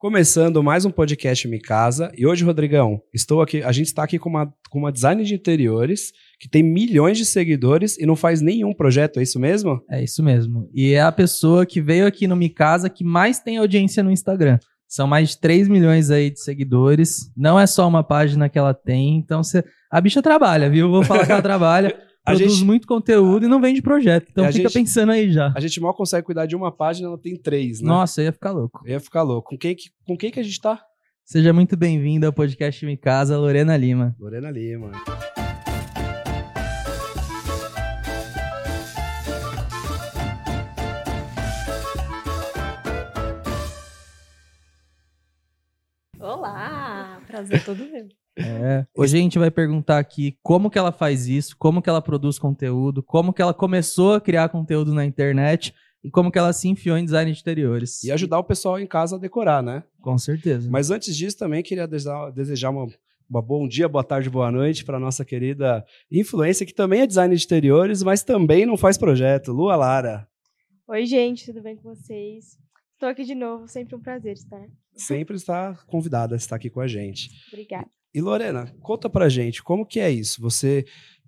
Começando mais um podcast Mi Casa. E hoje, Rodrigão, estou aqui. A gente está aqui com uma, com uma design de interiores que tem milhões de seguidores e não faz nenhum projeto, é isso mesmo? É isso mesmo. E é a pessoa que veio aqui no Mi Casa que mais tem audiência no Instagram. São mais de 3 milhões aí de seguidores. Não é só uma página que ela tem. Então, você... a bicha trabalha, viu? Vou falar que ela trabalha. A produz gente- muito conteúdo e não vende projeto. Então E a fica gente- pensando aí já. A gente mal consegue cuidar de uma página, ela tem três, né? Nossa, eu ia ficar louco. Ia ficar louco. Com quem, que- com quem que a gente tá? Seja muito bem-vindo ao podcast Mi Casa, Lorena Lima. Lorena Lima. Olá! Prazer todo meu. É. Hoje a gente vai perguntar aqui como que ela faz isso, como que ela produz conteúdo, como que ela começou a criar conteúdo na internet e como que ela se enfiou em design de interiores. E ajudar o pessoal em casa a decorar, né? Com certeza. Mas antes disso, também queria desejar, uma, uma bom dia, boa tarde, boa noite para nossa querida influência, que também é design de interiores, mas também não faz projeto. Lua Lara. Oi, gente, tudo bem com vocês? Estou aqui de novo, sempre um prazer estar. Sempre está convidada a estar aqui com a gente. Obrigada. E Lorena, conta pra gente, como que é isso? Você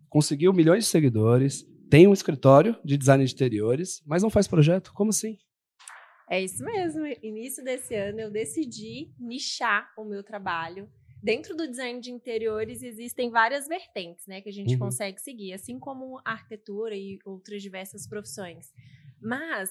conseguiu milhões de seguidores, tem um escritório de design de interiores, mas não faz projeto? Como assim? É isso mesmo. Início desse ano eu decidi nichar o meu trabalho. Dentro do design de interiores existem várias vertentes, né, que a gente Uhum. consegue seguir, assim como arquitetura e outras diversas profissões. Mas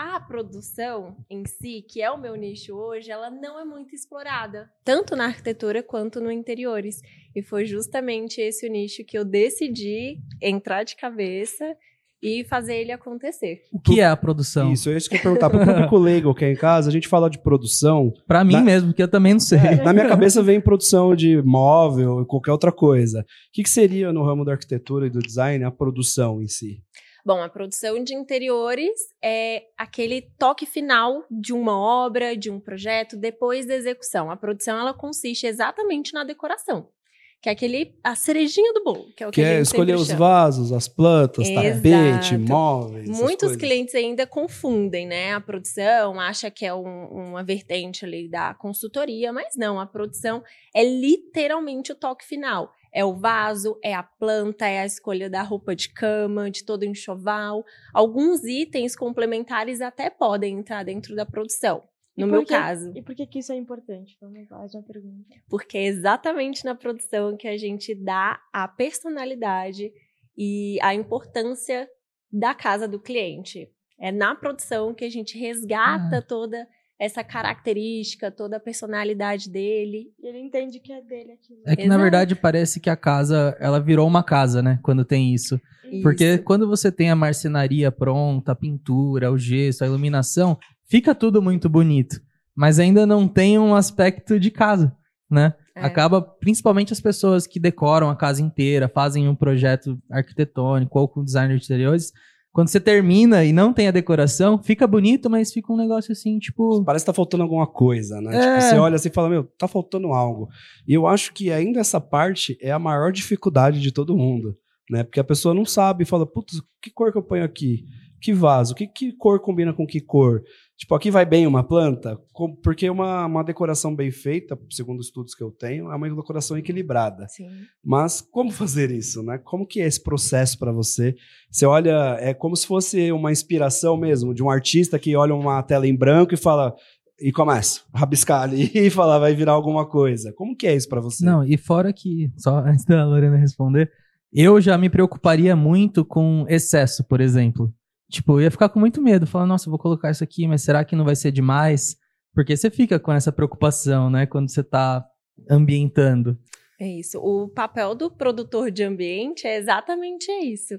a produção em si, que é o meu nicho hoje, ela não é muito explorada, tanto na arquitetura quanto no interiores. E foi justamente esse o nicho que eu decidi entrar de cabeça e fazer ele acontecer. O que é a produção? Isso, é isso que eu ia perguntar. Para o público leigo que é em casa, a gente fala de produção. Pra mim Na- mesmo, que eu também não sei. Na minha cabeça vem produção de móvel e qualquer outra coisa. O que, que seria no ramo da arquitetura e do design a produção em si? Bom, a produção de interiores é aquele toque final de uma obra, de um projeto, depois da execução. A produção ela consiste exatamente na decoração, que é aquele a cerejinha do bolo, que é o que, Que a é gente escolher sempre os chama. vasos, as plantas, tapete, Exato. móveis. essas Muitos clientes ainda confundem, né? A produção, acha que é um- uma vertente ali da consultoria, mas não, a produção é literalmente o toque final. É o vaso, é a planta, é a escolha da roupa de cama, de todo o enxoval. Alguns itens complementares até podem entrar dentro da produção. No meu que- caso. E por que, que isso é importante? Vamos lá, já pergunta. Porque é exatamente na produção que a gente dá a personalidade e a importância da casa do cliente. É na produção que a gente resgata toda essa característica, toda a personalidade dele. E ele entende que é dele aquilo. É que na Exato. verdade parece que a casa, ela virou uma casa, né? Quando tem isso. Porque Isso. quando você tem a marcenaria pronta, a pintura, o gesso, a iluminação, fica tudo muito bonito. Mas ainda não tem um aspecto de casa, né? É. Acaba, principalmente as pessoas que decoram a casa inteira, fazem um projeto arquitetônico ou com designer de interiores. Quando você termina e não tem a decoração, fica bonito, mas fica um negócio assim, tipo. Parece que tá faltando alguma coisa, né? É. Tipo, você olha assim e fala, meu, tá faltando algo. E eu acho que ainda essa parte é a maior dificuldade de todo mundo, né? Porque a pessoa não sabe, fala, putz, que cor que eu ponho aqui? Que vaso? Que, que cor combina com que cor? Tipo, aqui vai bem uma planta? Porque uma, uma decoração bem feita, segundo estudos que eu tenho, é uma decoração equilibrada. Sim. Mas como fazer isso, né? Como que é esse processo para você? Você olha, é como se fosse uma inspiração mesmo de um artista que olha uma tela em branco e fala e começa a rabiscar ali e fala vai virar alguma coisa. Como que é isso para você? Não, e fora que, só antes da Lorena responder, eu já me preocuparia muito com excesso, por exemplo. Tipo, eu ia ficar com muito medo, falando, nossa, vou colocar isso aqui, mas será que não vai ser demais? Porque você fica com essa preocupação, né, quando você tá ambientando. É isso. O papel do produtor de ambiente é exatamente isso.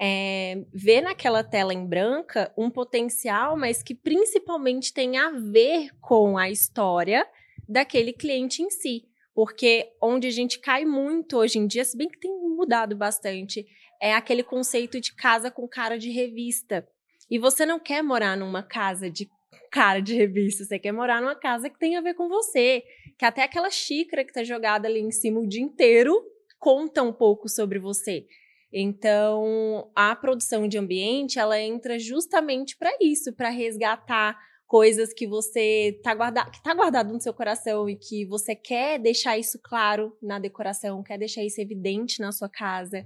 É ver naquela tela em branca um potencial, mas que principalmente tem a ver com a história daquele cliente em si. Porque onde a gente cai muito hoje em dia, se bem que tem mudado bastante, é aquele conceito de casa com cara de revista. E você não quer morar numa casa de cara de revista, você quer morar numa casa que tem a ver com você. Que até aquela xícara que tá jogada ali em cima o dia inteiro conta um pouco sobre você. Então, a produção de ambiente, ela entra justamente para isso, para resgatar coisas que você tá guardado, que tá guardado no seu coração e que você quer deixar isso claro na decoração, quer deixar isso evidente na sua casa.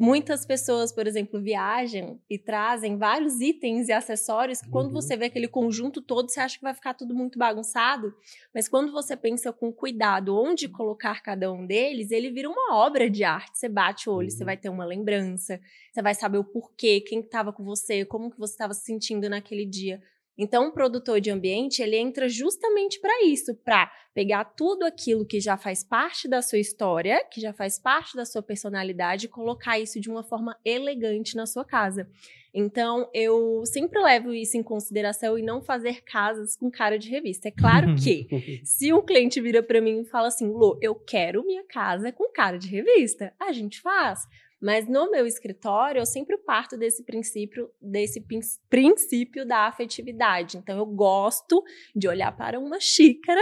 Muitas pessoas, por exemplo, viajam e trazem vários itens e acessórios que quando Uhum. você vê aquele conjunto todo, você acha que vai ficar tudo muito bagunçado, mas quando você pensa com cuidado onde colocar cada um deles, ele vira uma obra de arte. Você bate o olho, você Uhum. vai ter uma lembrança, você vai saber o porquê, quem estava com você, como que você estava se sentindo naquele dia. Então, o produtor de ambiente, ele entra justamente para isso, para pegar tudo aquilo que já faz parte da sua história, que já faz parte da sua personalidade e colocar isso de uma forma elegante na sua casa. Então, eu sempre levo isso em consideração e não fazer casas com cara de revista. É claro que se um cliente vira para mim e fala assim, Lô, eu quero minha casa com cara de revista, a gente faz. Mas no meu escritório, eu sempre parto desse princípio, desse prin- princípio da afetividade. Então, eu gosto de olhar para uma xícara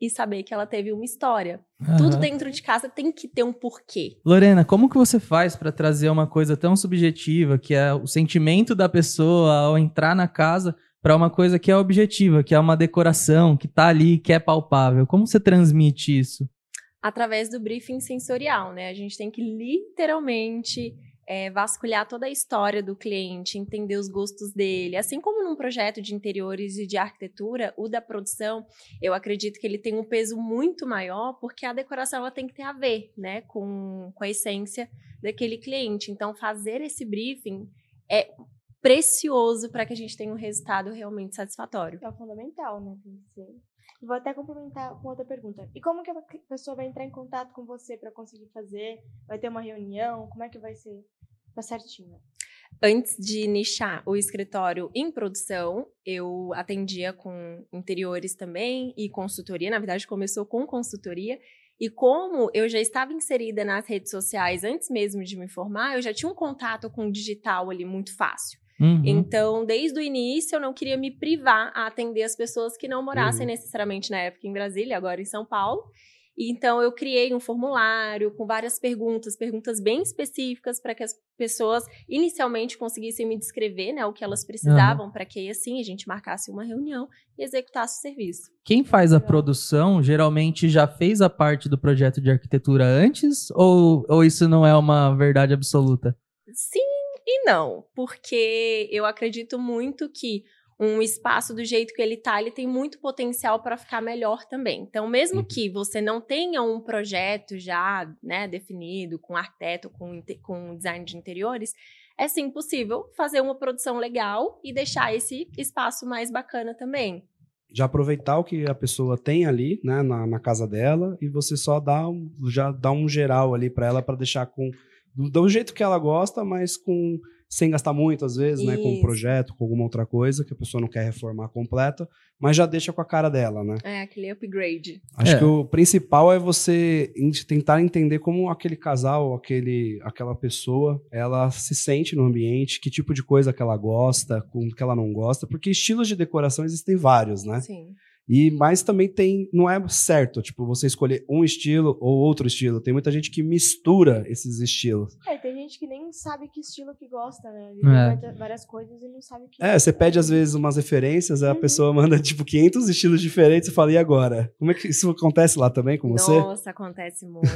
e saber que ela teve uma história. Tudo Aham. dentro de casa tem que ter um porquê. Lorena, como que você faz pra trazer uma coisa tão subjetiva, que é o sentimento da pessoa ao entrar na casa, pra uma coisa que é objetiva, que é uma decoração, que tá ali, que é palpável? Como você transmite isso? Através do briefing sensorial, né? A gente tem que literalmente é, vasculhar toda a história do cliente, entender os gostos dele. Assim como num projeto de interiores e de arquitetura, o da produção, eu acredito que ele tem um peso muito maior, porque a decoração ela tem que ter a ver, né, com, com a essência daquele cliente. Então, fazer esse briefing é precioso para que a gente tenha um resultado realmente satisfatório. É fundamental, né? Vou até complementar com outra pergunta. E como que a pessoa vai entrar em contato com você para conseguir fazer? Vai ter uma reunião? Como é que vai ser? Tá certinho. Antes de nichar o escritório em produção, eu atendia com interiores também e consultoria. Na verdade, começou com consultoria. E como eu já estava inserida nas redes sociais antes mesmo de me formar, eu já tinha um contato com o digital ali muito fácil. Uhum. Então, desde o início, eu não queria me privar a atender as pessoas que não morassem Uhum. necessariamente na época em Brasília, agora em São Paulo. Então, eu criei um formulário com várias perguntas, perguntas bem específicas para que as pessoas inicialmente conseguissem me descrever né, o que elas precisavam, para que aí, assim a gente marcasse uma reunião e executasse o serviço. Quem faz a produção geralmente já fez a parte do projeto de arquitetura antes? Ou, ou isso não é uma verdade absoluta? Sim não, porque eu acredito muito que um espaço do jeito que ele tá, ele tem muito potencial para ficar melhor também. Então, mesmo Uhum. que você não tenha um projeto já, né, definido com arquiteto, com, com design de interiores, é sim possível fazer uma produção legal e deixar esse espaço mais bacana também. já aproveitar o que a pessoa tem ali, né, na, na casa dela, e você só dá um, já dá um geral ali para ela para deixar com do, do jeito que ela gosta, mas com sem gastar muito às vezes, né, com um Isso. projeto, com alguma outra coisa que a pessoa não quer reformar completa, mas já deixa com a cara dela, né? É aquele upgrade. Acho É. que o principal é você en- tentar entender como aquele casal, aquele, aquela pessoa, ela se sente no ambiente, que tipo de coisa que ela gosta, com o que ela não gosta, porque estilos de decoração existem vários, né? Sim. E mas também tem, não é certo, tipo, você escolher um estilo ou outro estilo. Tem muita gente que mistura esses estilos. É, tem gente que nem sabe que estilo que gosta, né? Ele É. várias coisas e não sabe o que É, você pede às vezes umas referências, aí a Uhum. pessoa manda tipo 500 estilos diferentes e fala, e agora? Como é que isso acontece lá também com você? Nossa, acontece muito.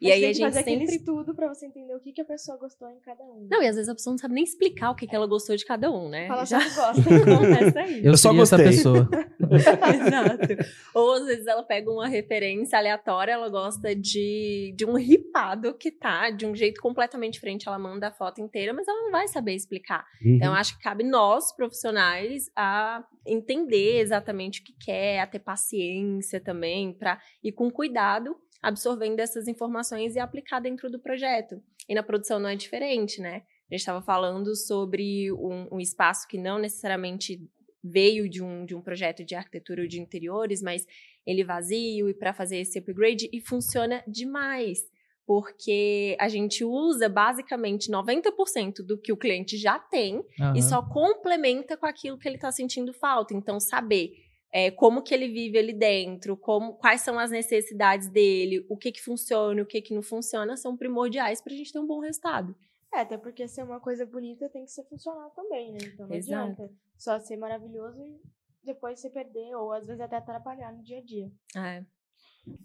e aí tem a que gente fazer aquele sempre estudo pra você entender o que, que a pessoa gostou em cada um. Não, e às vezes a pessoa não sabe nem explicar o que, que ela gostou de cada um, né? Fala Já só que gosta. acontece aí. Eu, Eu só seria essa gostei. pessoa. Exato. Ou às vezes ela pega uma referência aleatória, ela gosta de, de um ripado que tá de um jeito completamente diferente. Ela manda a foto inteira, mas ela não vai saber explicar. Uhum. Então, acho que cabe nós, profissionais, a entender exatamente o que quer, a ter paciência também, para ir com cuidado, absorvendo essas informações e aplicar dentro do projeto. E na produção não é diferente, né? A gente estava falando sobre um, um espaço que não necessariamente veio de um, de um projeto de arquitetura ou de interiores, mas ele vazio e para fazer esse upgrade e funciona demais. Porque a gente usa basicamente 90% do que o cliente já tem Aham. e só complementa com aquilo que ele está sentindo falta. Então, saber é, como que ele vive ali dentro, como, quais são as necessidades dele, o que que funciona, o que que não funciona, são primordiais para a gente ter um bom resultado. É, até porque ser uma coisa bonita tem que ser funcional também, né? Então não Exato. adianta só ser maravilhoso e depois se perder, ou às vezes até atrapalhar no dia a dia. É.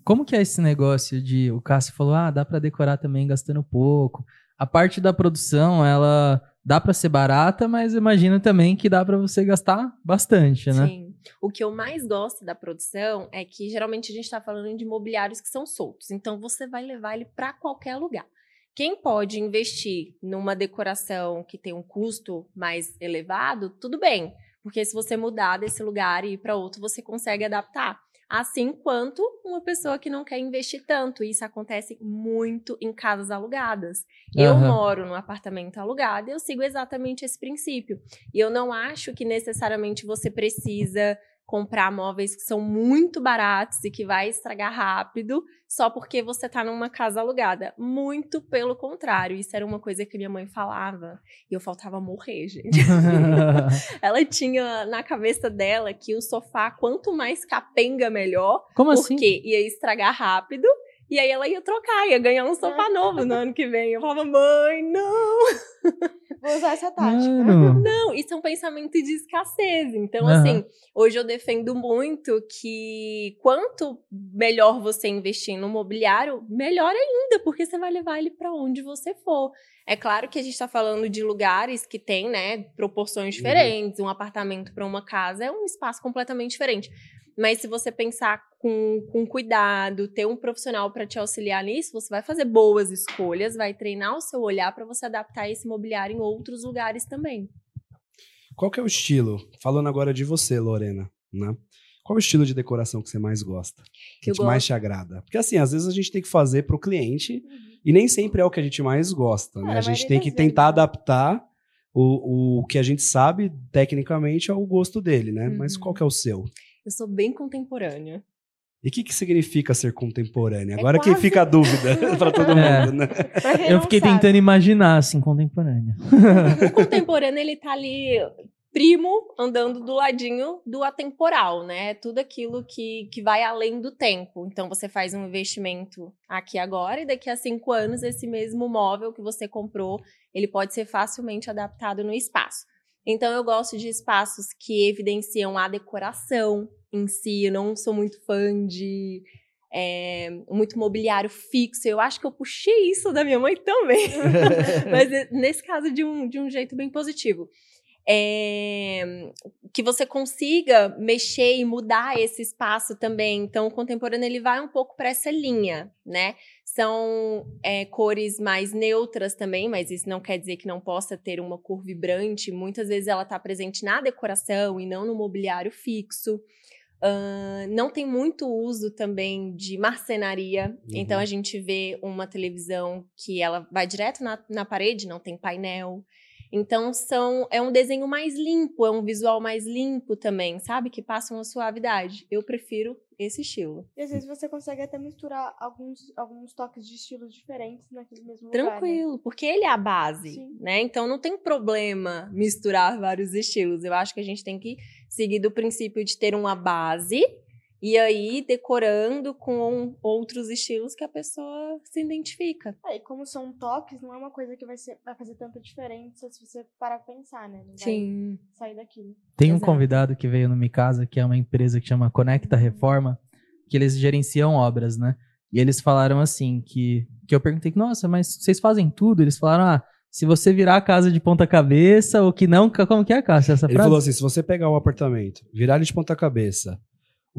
Como que é esse negócio de o Cássio falou, ah, dá pra decorar também gastando pouco. A parte da produção, ela dá pra ser barata, mas imagino também que dá pra você gastar bastante, né? Sim. O que eu mais gosto da produção é que geralmente a gente está falando de imobiliários que são soltos. Então você vai levar ele para qualquer lugar. Quem pode investir numa decoração que tem um custo mais elevado, tudo bem. Porque se você mudar desse lugar e ir para outro, você consegue adaptar. Assim quanto uma pessoa que não quer investir tanto. Isso acontece muito em casas alugadas. Eu Aham. moro num apartamento alugado e eu sigo exatamente esse princípio. E eu não acho que necessariamente você precisa comprar móveis que são muito baratos e que vai estragar rápido só porque você tá numa casa alugada. Muito pelo contrário. Isso era uma coisa que minha mãe falava e eu faltava morrer, gente. Ela tinha na cabeça dela que o sofá, quanto mais capenga, melhor, Como assim? porque ia estragar rápido. E aí ela ia trocar, ia ganhar um sofá novo no ano que vem. Eu falava, mãe, não! Vou usar essa tática. Mano. Não, isso é um pensamento de escassez. Então, Aham. assim, hoje eu defendo muito que quanto melhor você investir no mobiliário, melhor ainda, porque você vai levar ele para onde você for. É claro que a gente está falando de lugares que tem, né, proporções Uhum. diferentes. Um apartamento para uma casa é um espaço completamente diferente. Mas se você pensar com, com cuidado, ter um profissional para te auxiliar nisso, você vai fazer boas escolhas, vai treinar o seu olhar para você adaptar esse mobiliário em outros lugares também. Qual que é o estilo? Falando agora de você, Lorena, né? Qual é o estilo de decoração que você mais gosta? Que Eu te mais te agrada? Porque assim, às vezes a gente tem que fazer pro cliente e nem sempre é o que a gente mais gosta, né? É, a gente tem que vezes, tentar né? adaptar o, o que a gente sabe tecnicamente ao gosto dele, né? Mas Uhum. qual que é o seu? Eu sou bem contemporânea. E o que, que significa ser contemporânea? É Agora que quase- fica a dúvida pra todo É. mundo, né? Eu fiquei sabe. tentando imaginar, assim, contemporânea. O contemporâneo, ele tá ali primo andando do ladinho do atemporal, né? Tudo aquilo que, que vai além do tempo. Então, você faz um investimento aqui agora e daqui a cinco anos, esse mesmo móvel que você comprou, ele pode ser facilmente adaptado no espaço. Então, eu gosto de espaços que evidenciam a decoração em si. Eu não sou muito fã de é, muito mobiliário fixo. Eu acho que eu puxei isso da minha mãe também. Mas eh, nesse caso, de um, de um jeito bem positivo. É, que você consiga mexer e mudar esse espaço também. Então, o contemporâneo ele vai um pouco para essa linha, né? São é, cores mais neutras também, mas isso não quer dizer que não possa ter uma cor vibrante. Muitas vezes ela está presente na decoração e não no mobiliário fixo. Ahn, não tem muito uso também de marcenaria. Uhum. Então a gente vê uma televisão que ela vai direto na, na parede, não tem painel. Então são é um desenho mais limpo, é um visual mais limpo também, sabe? Que passa uma suavidade. Eu prefiro esse estilo. E às vezes você consegue até misturar alguns, alguns toques de estilos diferentes naquele mesmo lugar. né? Tranquilo, porque ele é a base, Sim. né? Então não tem problema misturar vários estilos. Eu acho que a gente tem que seguir do princípio de ter uma base e aí decorando com outros estilos que a pessoa se identifica. É, e como são toques, não é uma coisa que vai, ser, vai fazer tanta diferença se você parar pra pensar, né? Não Sim. vai sair daquilo. Tem um Exato. convidado que veio no Mi Casa, que é uma empresa que chama Conecta Reforma, que eles gerenciam obras, né? E eles falaram assim, que, que eu perguntei, nossa, mas vocês fazem tudo? Eles falaram, ah, se você virar a casa de ponta cabeça, ou que não, como que é a casa? Essa Ele frase? falou assim: se você pegar o apartamento, virar ele de ponta cabeça,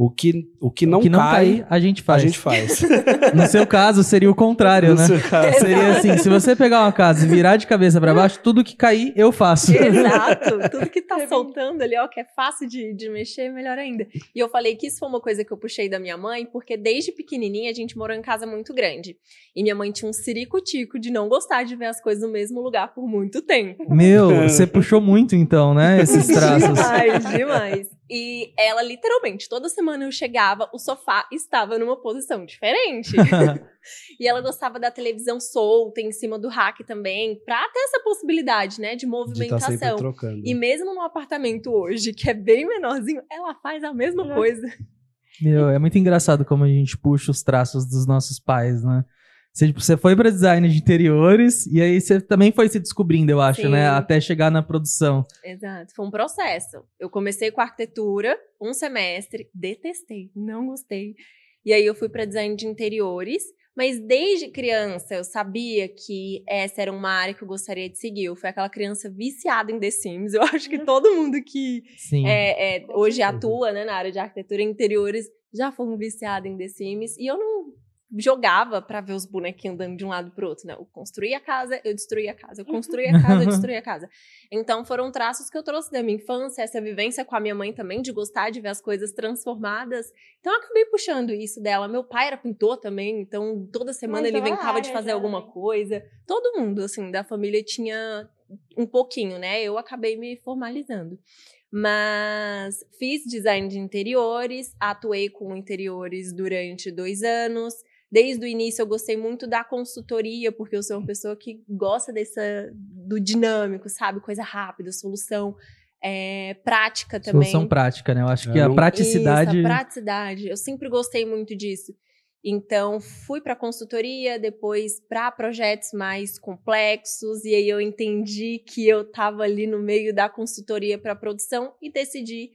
o que, o que não, o que não cai, cair, a gente a faz. gente faz. No seu caso, seria o contrário, No né? seu caso. Seria assim, se você pegar uma casa e virar de cabeça pra baixo, tudo que cair, eu faço. Exato. Tudo que tá soltando ali, ó, que é fácil de, de mexer, melhor ainda. E eu falei que isso foi uma coisa que eu puxei da minha mãe, porque desde pequenininha a gente morou em casa muito grande. E minha mãe tinha um ciricutico de não gostar de ver as coisas no mesmo lugar por muito tempo. Meu, você puxou muito então, né? Esses traços. Demais, demais. E ela, literalmente, toda semana eu chegava, o sofá estava numa posição diferente. e ela gostava da televisão solta em cima do rack também, pra ter essa possibilidade, né, de De movimentação. sempre trocando. E mesmo no apartamento hoje, que é bem menorzinho, ela faz a mesma Uhum. coisa. Meu, é muito engraçado como a gente puxa os traços dos nossos pais, né? Você, tipo, você foi para design de interiores e aí você também foi se descobrindo, eu acho, Sim. né? Até chegar na produção. Exato, foi um processo. Eu comecei com arquitetura, um semestre, detestei, não gostei. E aí eu fui para design de interiores, mas desde criança eu sabia que essa era uma área que eu gostaria de seguir. Eu fui aquela criança viciada em The Sims. Eu acho que todo mundo que Sim. é, é, hoje atua né, na área de arquitetura e interiores já foram viciados em The Sims. E eu não jogava pra ver os bonequinhos andando de um lado pro outro, né? Eu construía a casa, eu destruía a casa. Eu construía a casa, eu destruía a casa. Então foram traços que eu trouxe da minha infância, essa vivência com a minha mãe também, de gostar de ver as coisas transformadas. Então eu acabei puxando isso dela. Meu pai era pintor também, então toda semana Ah, ele inventava de fazer já, alguma coisa. Todo mundo, assim, da família tinha um pouquinho, né? Eu acabei me formalizando. Mas fiz design de interiores, atuei com interiores durante dois anos. Desde o início eu gostei muito da consultoria, porque eu sou uma pessoa que gosta dessa, do dinâmico, sabe? Coisa rápida, solução é, prática também. Solução prática, né? Eu acho É, que a não- praticidade. Isso, a praticidade. Eu sempre gostei muito disso. Então, fui para consultoria, depois para projetos mais complexos, e aí eu entendi que eu estava ali no meio da consultoria para produção e decidi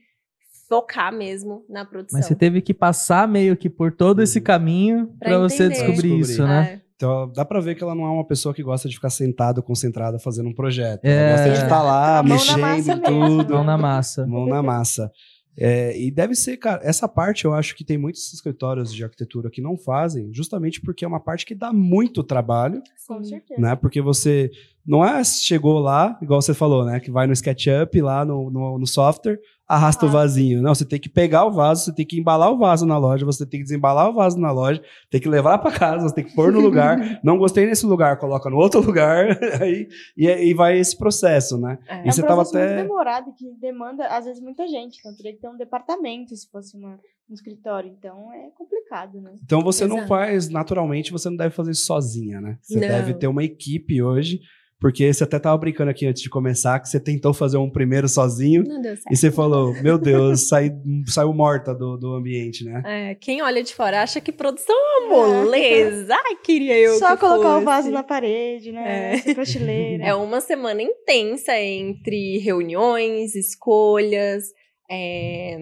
focar mesmo na produção. Mas você teve que passar meio que por todo esse Uhum. caminho pra você descobrir Descobrir. isso, né? É, Então dá pra ver que ela não é uma pessoa que gosta de ficar sentada, concentrada, fazendo um projeto. É. Ela gosta de estar lá, mão na mexendo tudo. Mão na massa. Mão na massa. É, e deve ser, cara, essa parte eu acho que tem muitos escritórios de arquitetura que não fazem, justamente porque é uma parte que dá muito trabalho, Com certeza. né? Porque você não é chegou lá, igual você falou, né? Que vai no SketchUp lá no, no, no software, arrasta o Ah. vasinho. Não, você tem que pegar o vaso, você tem que embalar o vaso na loja, você tem que desembalar o vaso na loja, tem que levar para casa, você tem que pôr no lugar. não gostei nesse lugar, coloca no outro lugar, aí, e, aí vai esse processo, né? é. E É você um tava processo até- muito demorado que demanda, às vezes, muita gente. Então, teria que ter um departamento se fosse uma, um escritório. Então, é complicado, né? Então você não Exato. faz, naturalmente, você não deve fazer isso sozinha, né? Você Não. deve ter uma equipe hoje, porque você até tava brincando aqui antes de começar, que você tentou fazer um primeiro sozinho, Não deu certo. e você falou, meu Deus, saí, saiu morta do, do ambiente, né? É, quem olha de fora acha que produção é uma moleza. Ai, queria eu Só que colocar fosse. o vaso na parede, né? É. Prateleira. É uma semana intensa entre reuniões, escolhas, é,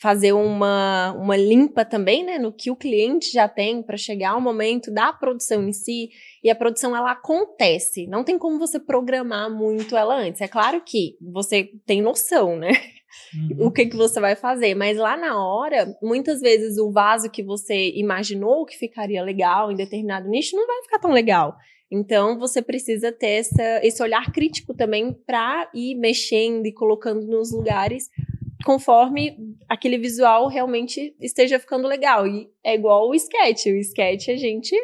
fazer uma, uma limpa também, né, no que o cliente já tem para chegar ao momento da produção em si. E a produção ela acontece, não tem como você programar muito ela antes. É claro que você tem noção, né? Uhum. o que, que você vai fazer. Mas lá na hora, muitas vezes o vaso que você imaginou que ficaria legal em determinado nicho não vai ficar tão legal. Então você precisa ter essa, esse olhar crítico também para ir mexendo e colocando nos lugares conforme aquele visual realmente esteja ficando legal. E é igual o sketch. O sketch a gente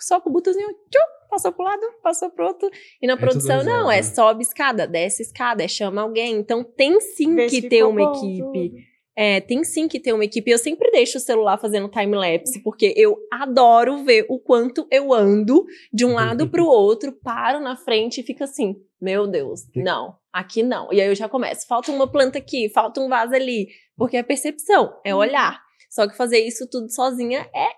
só com o botãozinho, tchum, passou pro lado, passou pro outro. E na É produção, não, é né? sobe escada, desce escada, é chama alguém. Então tem sim Vê que ter uma bom, equipe. tudo. É, tem sim que ter uma equipe. Eu sempre deixo o celular fazendo time-lapse, porque eu adoro ver o quanto eu ando de um lado pro outro, paro na frente e fico assim, meu Deus, não, aqui não. E aí eu já começo, falta uma planta aqui, falta um vaso ali, porque é percepção, é olhar. Só que fazer isso tudo sozinha é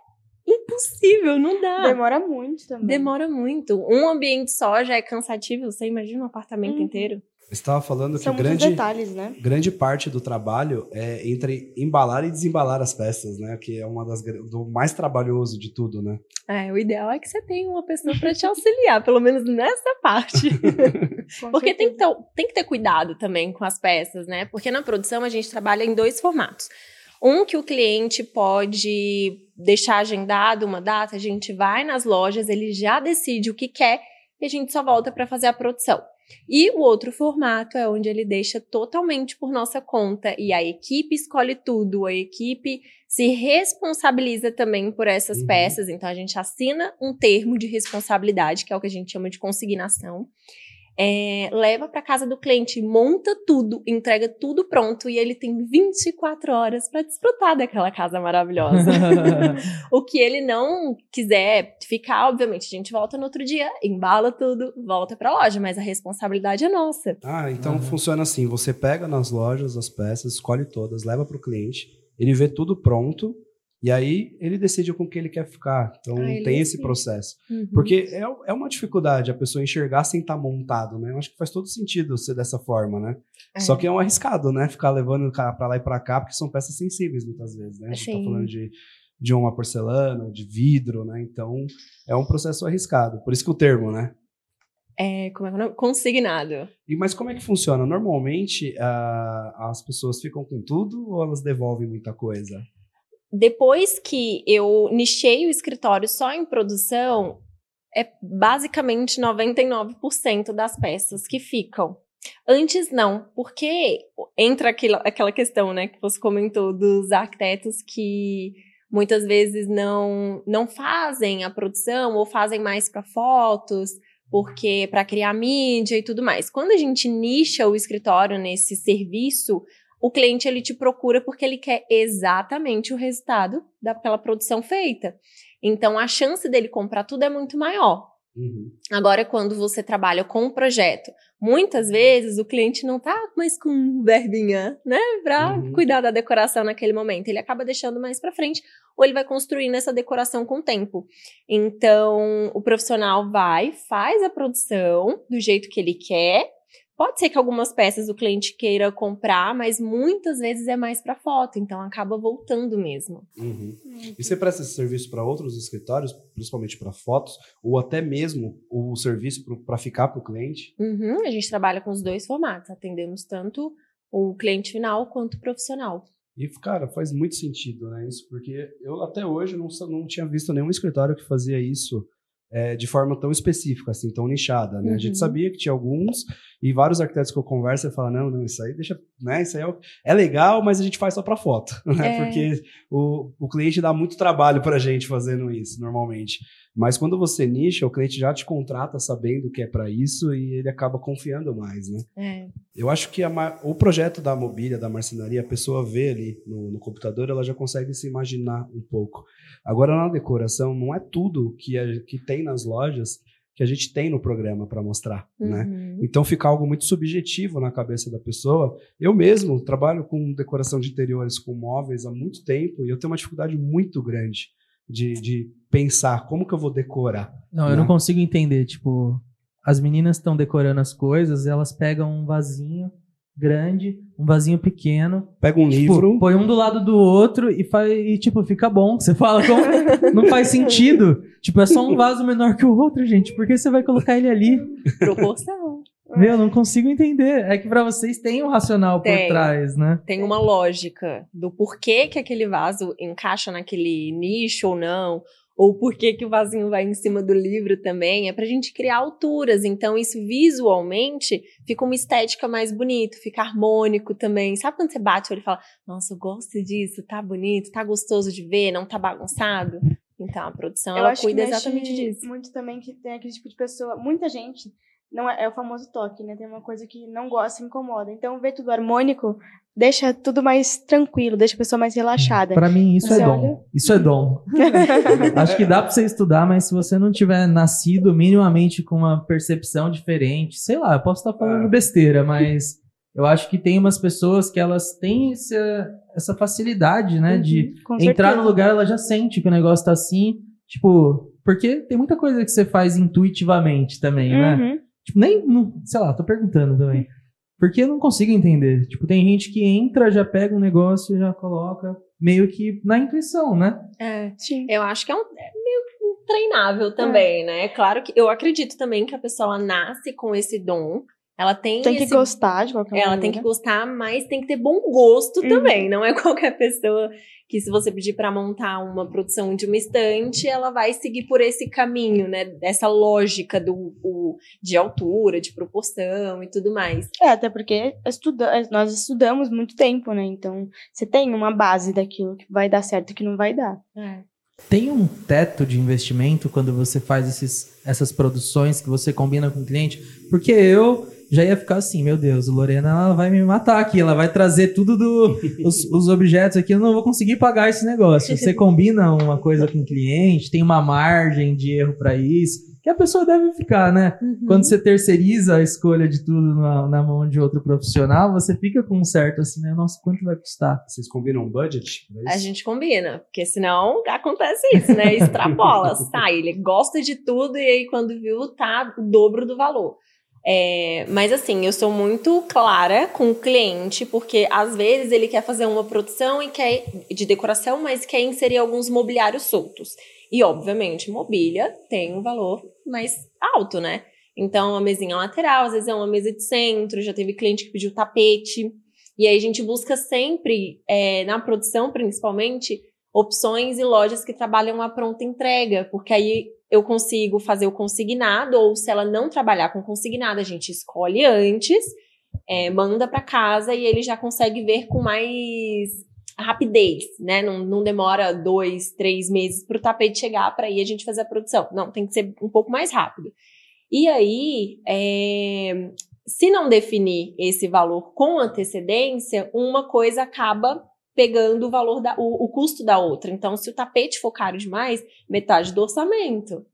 impossível, não dá. Demora muito também. Demora muito. Um ambiente só já é cansativo, você imagina um apartamento Uhum. inteiro. Você estava falando São que grande, detalhes, né? grande parte do trabalho é entre embalar e desembalar as peças, né? Que é uma das do mais trabalhoso de tudo, né? É, o ideal é que você tenha uma pessoa para te auxiliar, pelo menos nessa parte. Porque tem que, ter, tem que ter cuidado também com as peças, né? Porque na produção a gente trabalha em dois formatos. Um que o cliente pode deixar agendado uma data, a gente vai nas lojas, ele já decide o que quer e a gente só volta para fazer a produção. E o outro formato é onde ele deixa totalmente por nossa conta e a equipe escolhe tudo, a equipe se responsabiliza também por essas Uhum. peças, então a gente assina um termo de responsabilidade, que é o que a gente chama de consignação. É, leva para casa do cliente, monta tudo, entrega tudo pronto e ele tem 24 horas para desfrutar daquela casa maravilhosa. o que ele não quiser ficar, obviamente, a gente volta no outro dia, embala tudo, volta para a loja, mas a responsabilidade é nossa. Ah, então Uhum. funciona assim: você pega nas lojas as peças, escolhe todas, leva para o cliente, ele vê tudo pronto, E aí ele decide com que ele quer ficar. Então Ah, tem esse processo. Uhum. Porque é, é uma dificuldade a pessoa enxergar sem estar montado, né? Eu acho que faz todo sentido ser dessa forma, né? É. Só que é um arriscado, né? Ficar levando o cara pra lá e pra cá, porque são peças sensíveis muitas vezes, né? A gente tá Sim. falando de, de uma porcelana, de vidro, né? Então é um processo arriscado. Por isso que o termo, né? É, como é que é? Consignado. E, mas como é que funciona? Normalmente ah, as pessoas ficam com tudo ou elas devolvem muita coisa? Depois que eu nichei o escritório só em produção, é basicamente 99% das peças que ficam. Antes não, porque entra aquela, aquela questão, né, que você comentou dos arquitetos que muitas vezes não não fazem a produção ou fazem mais para fotos, porque para criar mídia e tudo mais. Quando a gente nicha o escritório nesse serviço, o cliente ele te procura porque ele quer exatamente o resultado daquela produção feita. Então a chance dele comprar tudo é muito maior. Uhum. Agora, quando você trabalha com um projeto, muitas vezes o cliente não tá mais com verbinha, né, pra Uhum. cuidar da decoração naquele momento. Ele acaba deixando mais pra frente ou ele vai construindo essa decoração com o tempo. Então, o profissional vai, faz a produção do jeito que ele quer. Pode ser que algumas peças o cliente queira comprar, mas muitas vezes é mais pra foto, então acaba voltando mesmo. Uhum. E você presta esse serviço para outros escritórios, principalmente para fotos, ou até mesmo o serviço para ficar para o cliente? Uhum, a gente trabalha com os dois formatos, atendemos tanto o cliente final quanto o profissional. E, cara, faz muito sentido, né? Isso, porque eu até hoje não, não tinha visto nenhum escritório que fazia isso é, de forma tão específica, assim, tão nichada, né? A Uhum. gente sabia que tinha alguns, e vários arquitetos que eu converso falam, não, não, isso aí deixa, né? Isso aí é, é legal, mas a gente faz só para foto, né? É. Porque o, o cliente dá muito trabalho pra gente fazendo isso, normalmente. Mas quando você nicha, o cliente já te contrata sabendo que é para isso e ele acaba confiando mais, né? É. Eu acho que a o projeto da mobília, da marcenaria, a pessoa vê ali no, no computador, ela já consegue se imaginar um pouco. Agora, na decoração, não é tudo que, a- que tem nas lojas que a gente tem no programa para mostrar, né? Uhum. Então fica algo muito subjetivo na cabeça da pessoa. Eu mesmo trabalho com decoração de interiores, com móveis há muito tempo e eu tenho uma dificuldade muito grande de, de pensar como que eu vou decorar. Não, eu Né? não consigo entender. Tipo, as meninas estão decorando as coisas, elas pegam um vasinho grande, um vasinho pequeno, Pega um tipo, livro, põe um do lado do outro e faz e tipo fica bom. Você fala como não faz sentido. Tipo, é só um vaso menor que o outro, gente. Por que você vai colocar ele ali? Proporção. Meu, eu não consigo entender. É que pra vocês tem um racional por Tem. trás, né? Tem uma lógica do porquê que aquele vaso encaixa naquele nicho ou não, ou porquê que o vasinho vai em cima do livro também. É pra gente criar alturas. Então, isso visualmente fica uma estética mais bonita, fica harmônico também. Sabe quando você bate o olho e fala: Nossa, eu gosto disso, tá bonito, tá gostoso de ver, não tá bagunçado? Então, a produção Eu ela acho que cuida mexe exatamente disso. muito também que tem aquele tipo de pessoa, muita gente não é, é o famoso toque, né? Tem uma coisa que não gosta, incomoda. Então ver tudo harmônico deixa tudo mais tranquilo, deixa a pessoa mais relaxada. Pra mim isso Você é dom. olha- Isso é dom. Acho que dá pra você estudar, mas se você não tiver nascido minimamente com uma percepção diferente, sei lá, eu posso estar falando É. besteira, mas eu acho que tem umas pessoas que elas têm essa, essa facilidade, né, de Uhum, com entrar no lugar, ela já sente que o negócio tá assim, tipo, porque tem muita coisa que você faz intuitivamente também, né? Tipo, nem, não- sei lá, tô perguntando também. Porque eu não consigo entender. Tipo, tem gente que entra, já pega um negócio e já coloca meio que na intuição, né? É. Sim. Eu acho que é, um, é meio treinável também, né? Claro que eu acredito também que a pessoa nasce com esse dom. Ela tem, Tem que esse- gostar de qualquer Ela maneira. tem que gostar, mas tem que ter bom gosto Uhum. também. Não é qualquer pessoa que, se você pedir pra montar uma produção de uma estante, ela vai seguir por esse caminho, né? Dessa lógica do, o- de altura, de proporção e tudo mais. É, até porque estuda, nós estudamos muito tempo, né? Então, você tem uma base daquilo que vai dar certo e que não vai dar. Tem um teto de investimento quando você faz esses, essas produções que você combina com o cliente? Porque eu já ia ficar assim, meu Deus, Lorena ela vai me matar aqui, ela vai trazer tudo do, os, os objetos aqui, eu não vou conseguir pagar esse negócio. Você combina uma coisa com o cliente, tem uma margem de erro para isso. que a pessoa deve ficar, né? Uhum. Quando você terceiriza a escolha de tudo na, na mão de outro profissional, você fica com um certo assim, né? Nossa, quanto vai custar? Vocês combinam um budget? pra A gente combina, porque senão acontece isso, né? Extrapola, sai, ele gosta de tudo e aí quando viu tá o dobro do valor. É, mas assim, eu sou muito clara com o cliente, porque às vezes ele quer fazer uma produção e quer de decoração, mas quer inserir alguns mobiliários soltos. E obviamente, mobília tem um valor mais alto, né? Então, uma mesinha lateral, às vezes é uma mesa de centro, já teve cliente que pediu tapete. E aí a gente busca sempre, é, na produção principalmente, opções e lojas que trabalham a pronta entrega, porque aí eu consigo fazer o consignado, ou se ela não trabalhar com consignado, a gente escolhe antes, é, manda para casa e ele já consegue ver com mais rapidez, né? Não, não demora dois, três meses para o tapete chegar para aí a gente fazer a produção. Não, tem que ser um pouco mais rápido. E aí, é, se não definir esse valor com antecedência, uma coisa acaba pegando o valor da, o, o custo da outra. Então, se o tapete for caro demais, metade do orçamento.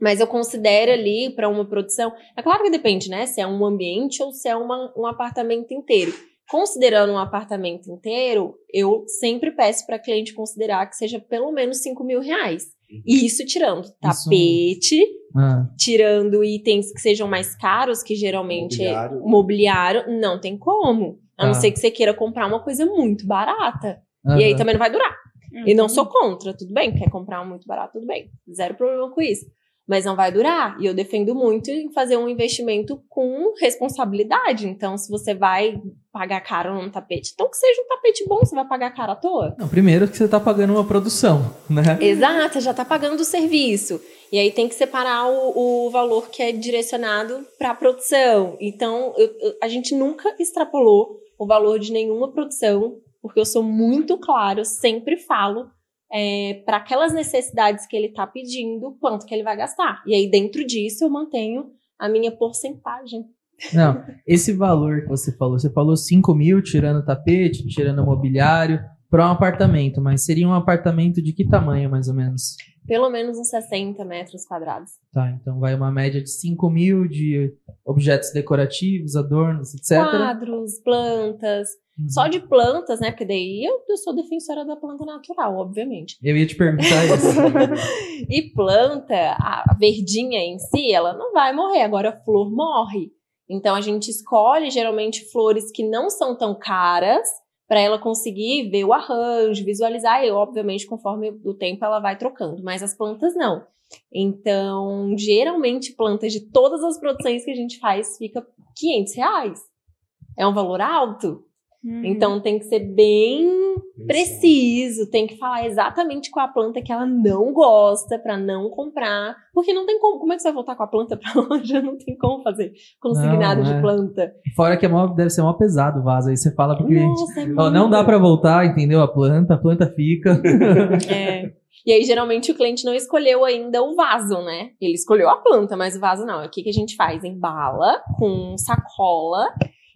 Mas eu considero ali para uma produção. É claro que depende, né? Se é um ambiente ou se é uma, um apartamento inteiro. Considerando um apartamento inteiro, eu sempre peço para cliente considerar que seja pelo menos 5 mil reais. E isso tirando tapete, Ah, tirando itens que sejam mais caros, que geralmente Mobiliário. é mobiliário, não tem como. A não Tá. ser que você queira comprar uma coisa muito barata. E aí também não vai durar. E Uhum. não sou contra, tudo bem. Quer comprar um muito barato, tudo bem. Zero problema com isso. Mas não vai durar. E eu defendo muito em fazer um investimento com responsabilidade. Então, se você vai pagar caro num tapete, então que seja um tapete bom, você vai pagar caro à toa. Não, primeiro que você tá pagando uma produção, né? Exato, você já está pagando o serviço. E aí tem que separar o, o valor que é direcionado para a produção. Então, eu- eu- a gente nunca extrapolou o valor de nenhuma produção, porque eu sou muito claro, sempre falo para aquelas necessidades que ele está pedindo, quanto que ele vai gastar. E aí, dentro disso, eu mantenho a minha porcentagem. Não, esse valor que você falou, você falou 5 mil tirando tapete, tirando mobiliário, para um apartamento, mas seria um apartamento de que tamanho, mais ou menos? Pelo menos uns 60 metros quadrados. Tá, então vai uma média de 5 mil de objetos decorativos, adornos, etc. Quadros, plantas, Uhum. Só de plantas, né? Porque daí eu, eu sou defensora da planta natural, obviamente. Eu ia te perguntar isso. E planta, a verdinha em si, ela não vai morrer, agora a flor morre. Então a gente escolhe geralmente flores que não são tão caras para ela conseguir ver o arranjo, visualizar e obviamente conforme o tempo ela vai trocando, mas as plantas não. Então, geralmente plantas de todas as produções que a gente faz fica 500 reais. É um valor alto, Uhum. então tem que ser bem preciso, tem que falar exatamente qual a planta que ela não gosta pra não comprar, porque não tem como, como é que você vai voltar com a planta pra loja? Não tem como fazer consignado Não, é. de planta. Fora que é mó- deve ser mó pesado o vaso, aí você fala pro cliente. Nossa, é Ó, não dá pra voltar, entendeu? A planta, a planta fica. É. E aí, geralmente, o cliente não escolheu ainda o vaso, né? Ele escolheu a planta, mas o vaso não. O que, que a gente faz? Embala com sacola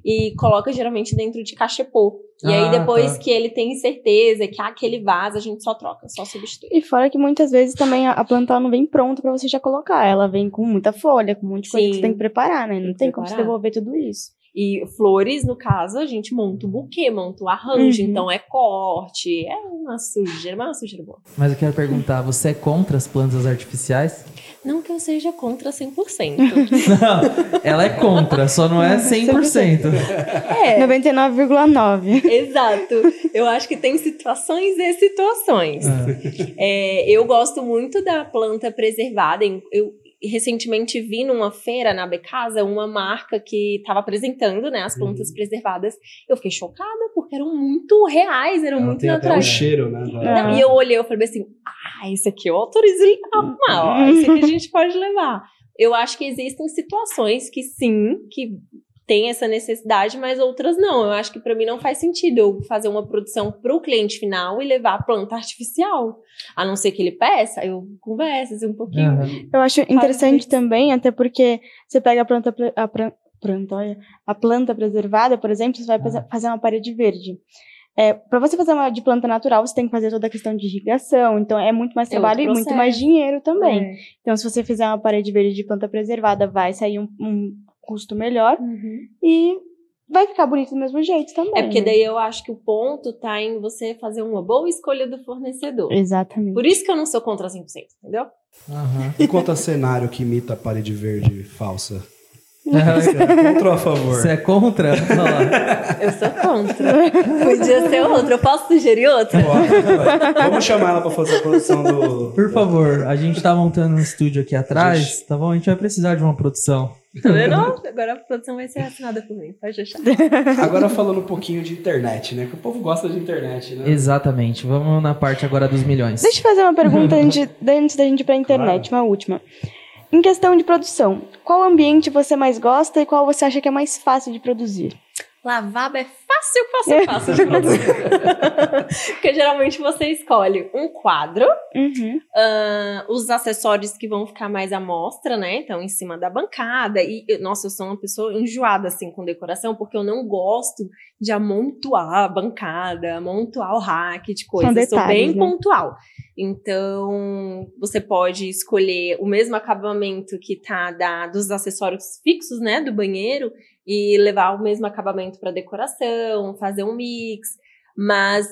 e coloca geralmente dentro de cachepô. E Ah, aí, depois tá. que ele tem certeza que aquele vaso, a gente só troca, só substitui. E fora que muitas vezes também a, a planta não vem pronta pra você já colocar. Ela vem com muita folha, com um monte de coisa que você tem que preparar, né? Não Tem tem como você preparar. devolver tudo isso. E flores, no caso, a gente monta o buquê, monta o arranjo, Uhum. então é corte, é uma sujeira, mas é uma sujeira boa. Mas eu quero perguntar, você é contra as plantas artificiais? Não que eu seja contra 100%. Não, ela é contra, só não é 100%. é, 99,9. exato. Eu acho que tem situações e situações. Ah, É, eu gosto muito da planta preservada. Eu recentemente vi numa feira na Becasa uma marca que estava apresentando né, as plantas Uhum. preservadas. Eu fiquei chocada porque eram muito reais, eram Ela muito tem até o naturais. cheiro, né? da-. Não, e eu olhei, eu falei assim, ah, esse aqui eu autorizo ele a arrumar, ó, esse aqui a gente pode levar. Eu acho que existem situações que sim, que tem essa necessidade, mas outras não. Eu acho que pra mim não faz sentido eu fazer uma produção pro cliente final e levar a planta artificial. A não ser que ele peça, eu converso assim, um pouquinho. aham. Eu acho interessante também, até porque você pega a planta, a, planta, olha, a planta preservada, por exemplo, você vai Ah. fazer- uma parede verde. É, para você fazer uma de planta natural, você tem que fazer toda a questão de irrigação. Então é muito mais É trabalho e muito mais dinheiro também. É. Então, se você fizer uma parede verde de planta preservada, vai sair um, um custo melhor e vai ficar bonito do mesmo jeito também. É porque né? daí eu acho que o ponto tá em você fazer uma boa escolha do fornecedor. Exatamente. Por isso que eu não sou contra 100%, entendeu? Aham. E quanto a cenário que imita a parede verde falsa? Você Você é contra ou a favor? é contra? Eu sou contra. Podia ser outro. Eu posso sugerir outro? Vamos chamar ela pra fazer a produção do. Por favor, a gente tá montando um estúdio aqui atrás, tá bom? A gente vai precisar de uma produção. Tá vendo? Agora a produção vai ser assinada por mim. Pode deixar. Agora falando um pouquinho de internet, né? Que o povo gosta de internet, né? Exatamente. Vamos na parte agora dos milhões. Deixa eu fazer uma pergunta antes, antes da gente ir pra internet, uma última. Em questão de produção, qual ambiente você mais gosta e qual você acha que é mais fácil de produzir? Lavabo é fácil, fácil, fácil de produzir. Porque geralmente você escolhe um quadro, Uhum. ah, os acessórios que vão ficar mais à mostra, né? Então, em cima da bancada. E, nossa, eu sou uma pessoa enjoada, assim, com decoração, porque eu não gosto de amontoar a bancada, amontoar o rack de coisas. Eu sou detalhes, bem né? pontual. Então, você pode escolher o mesmo acabamento que tá da, dos acessórios fixos, né? Do banheiro, e levar o mesmo acabamento para decoração, fazer um mix. Mas,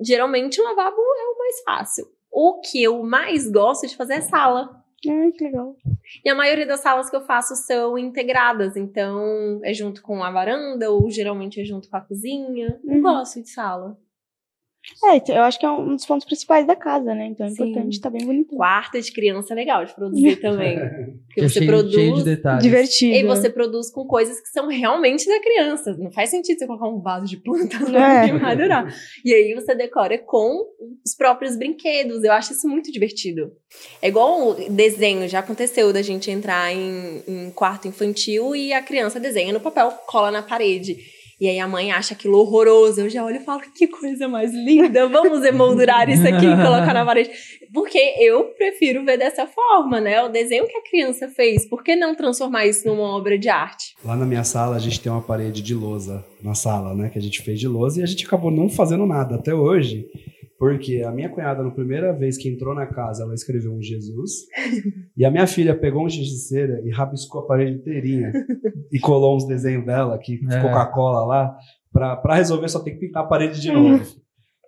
geralmente, o lavabo é o mais fácil. O que eu mais gosto de fazer é sala. Ai, que legal. E a maioria das salas que eu faço são integradas, então é junto com a varanda ou geralmente é junto com a cozinha. Eu Uhum. gosto de sala. É, eu acho que é um dos pontos principais da casa, né? Então é Sim. importante estar bem bonito. Quarto de criança é legal de produzir também. Que Porque é você cheio, produz cheio de detalhes. Divertido. e você produz com coisas que são realmente da criança. Não faz sentido você colocar um vaso de planta É. que vai durar. E aí você decora com os próprios brinquedos. Eu acho isso muito divertido. É igual o desenho, já aconteceu da gente entrar em, em quarto infantil e a criança desenha no papel, cola na parede. E aí a mãe acha aquilo horroroso. Eu já olho e falo, que coisa mais linda, vamos emoldurar isso aqui e colocar na parede. Porque eu prefiro ver dessa forma, né? O desenho que a criança fez. Por que não transformar isso numa obra de arte? Lá na minha sala a gente tem uma parede de lousa na sala, né? Que a gente fez de lousa e a gente acabou não fazendo nada até hoje. Porque a minha cunhada, na primeira vez que entrou na casa, ela escreveu um Jesus. e a minha filha pegou um giz de cera e rabiscou a parede inteirinha. e colou uns desenhos dela, que É. Coca-Cola lá. Pra, pra resolver, só tem que pintar a parede de novo.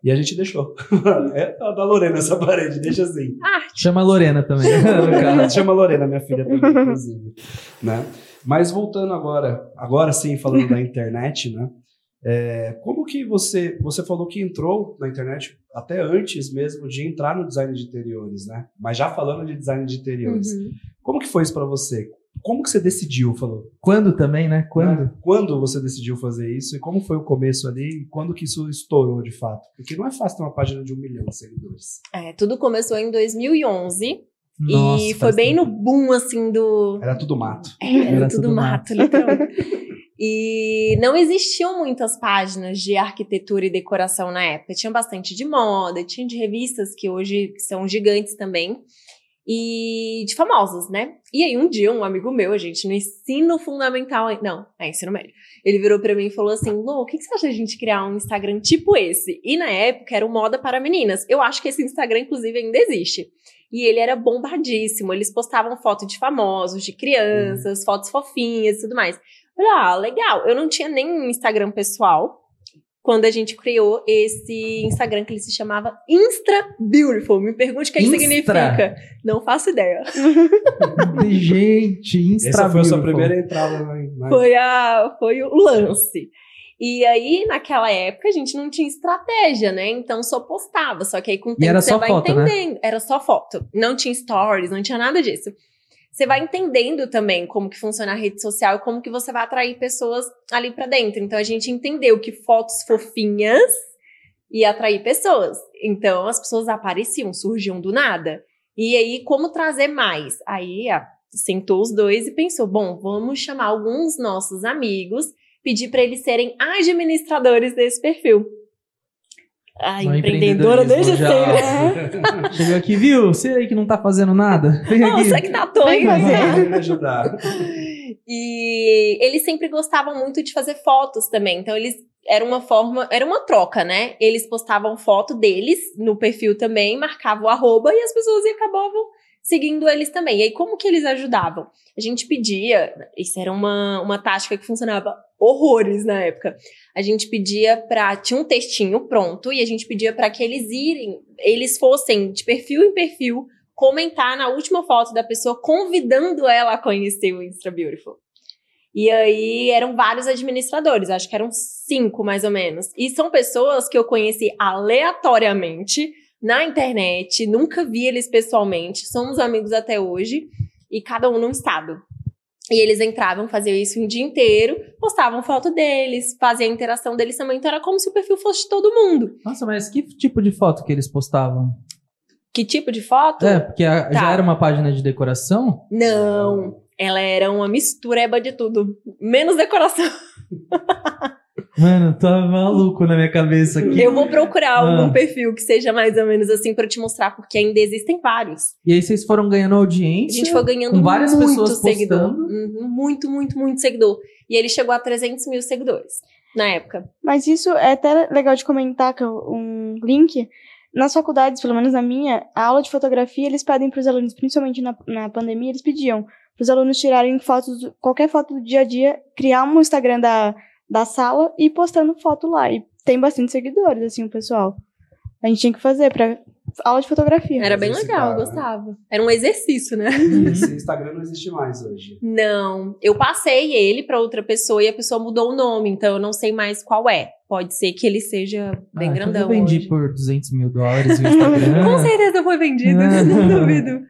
e a gente deixou. é a da Lorena essa parede, deixa assim. Arte. Chama a Lorena também. chama Lorena, minha filha também, inclusive. né? Mas voltando agora, agora sim, falando da internet, né? É, como que você, você falou que entrou na internet até antes mesmo de entrar no design de interiores, né? Mas já falando de design de interiores, Uhum. como que foi isso para você? Como que você decidiu, falou? Quando também, né? Quando? Né? Quando você decidiu fazer isso e como foi o começo ali e quando que isso estourou de fato? Porque não é fácil ter uma página de um milhão de seguidores. É, tudo começou em 2011 Nossa, e foi bem tempo. no boom, assim, do... Era tudo mato. Era, Era tudo, tudo mato, literalmente. E não existiam muitas páginas de arquitetura e decoração na época. Tinha bastante de moda, tinha de revistas que hoje são gigantes também. E de famosos, né? E aí um dia um amigo meu, a gente no ensino fundamental, não, é ensino médio. Ele virou pra mim e falou assim: Lu, o que, que você acha de a gente criar um Instagram tipo esse? E na época era o Moda para Meninas. Eu acho que esse Instagram, inclusive, ainda existe. E ele era bombadíssimo. Eles postavam foto de famosos, de crianças, fotos fofinhas e tudo mais. Falei, ah, legal. Eu não tinha nem um Instagram pessoal quando a gente criou esse Instagram que ele se chamava Instra Beautiful. Me pergunte o que isso Instra? significa. Não faço ideia. Gente, instra Essa foi a sua primeira entrada na, na Foi, a, foi o lance. E aí, naquela época, a gente não tinha estratégia, né? Então só postava. Só que aí com o tempo era você só vai foto, né? entendendo. Era só foto. Não tinha stories, não tinha nada disso. Você vai entendendo também como que funciona a rede social e como que você vai atrair pessoas ali pra dentro. Então a gente entendeu que fotos fofinhas ia atrair pessoas. Então as pessoas apareciam, surgiam do nada. E aí, como trazer mais? Aí ah, sentou os dois e pensou: bom, vamos chamar alguns nossos amigos, pedir para eles serem administradores desse perfil. A No empreendedora desde sempre. né? Chegou aqui, viu? Você aí que não tá fazendo nada. Vem Não, aqui. você que tá doido. Vem fazer. Vem me ajudar. E eles sempre gostavam muito de fazer fotos também. Então, eles era uma forma, era uma troca, né? Eles postavam foto deles no perfil também, marcavam o arroba e as pessoas acabavam seguindo eles também. E aí, como que eles ajudavam? A gente pedia, isso era uma, uma tática que funcionava horrores na época. A gente pedia para tinha um textinho pronto e a gente pedia para que eles irem, eles fossem de perfil em perfil comentar na última foto da pessoa, convidando ela a conhecer o Instra Beautiful. E aí eram vários administradores, acho que eram cinco mais ou menos. E são pessoas que eu conheci aleatoriamente na internet, nunca vi eles pessoalmente, somos amigos até hoje, e cada um num estado. E eles entravam, faziam isso o dia inteiro, postavam foto deles, faziam a interação deles também. Então era como se o perfil fosse de todo mundo. Nossa, mas que tipo de foto que eles postavam? Que tipo de foto? É, porque a- Tá. já era uma página de decoração? Não. Ela era uma mistureba de tudo. Menos decoração. Mano, tá maluco na minha cabeça aqui. Eu vou procurar Ah. algum perfil que seja mais ou menos assim pra te mostrar, porque ainda existem vários. E aí vocês foram ganhando A audiência. gente foi ganhando com várias muito pessoas seguidor. Uhum, muito, muito, muito seguidor. E ele chegou a 300 mil seguidores na época. Mas isso é até legal de comentar, que um link. Nas faculdades, pelo menos na minha, a aula de fotografia, eles pedem para os alunos, principalmente na, na pandemia, eles pediam para os alunos tirarem fotos, qualquer foto do dia a dia, criar um Instagram da, da sala e postando foto lá. E tem bastante seguidores, assim, o pessoal. A gente tinha que fazer para aula de fotografia. Era bem legal, eu né? gostava. Era um exercício, né? Esse Instagram não existe mais hoje. Não, eu passei ele pra outra pessoa e a pessoa mudou o nome, então eu não sei mais qual é. Pode ser que ele seja bem Ah, então grandão. Eu vendi hoje. por 200 mil dólares o Instagram. Com certeza foi vendido, não duvido.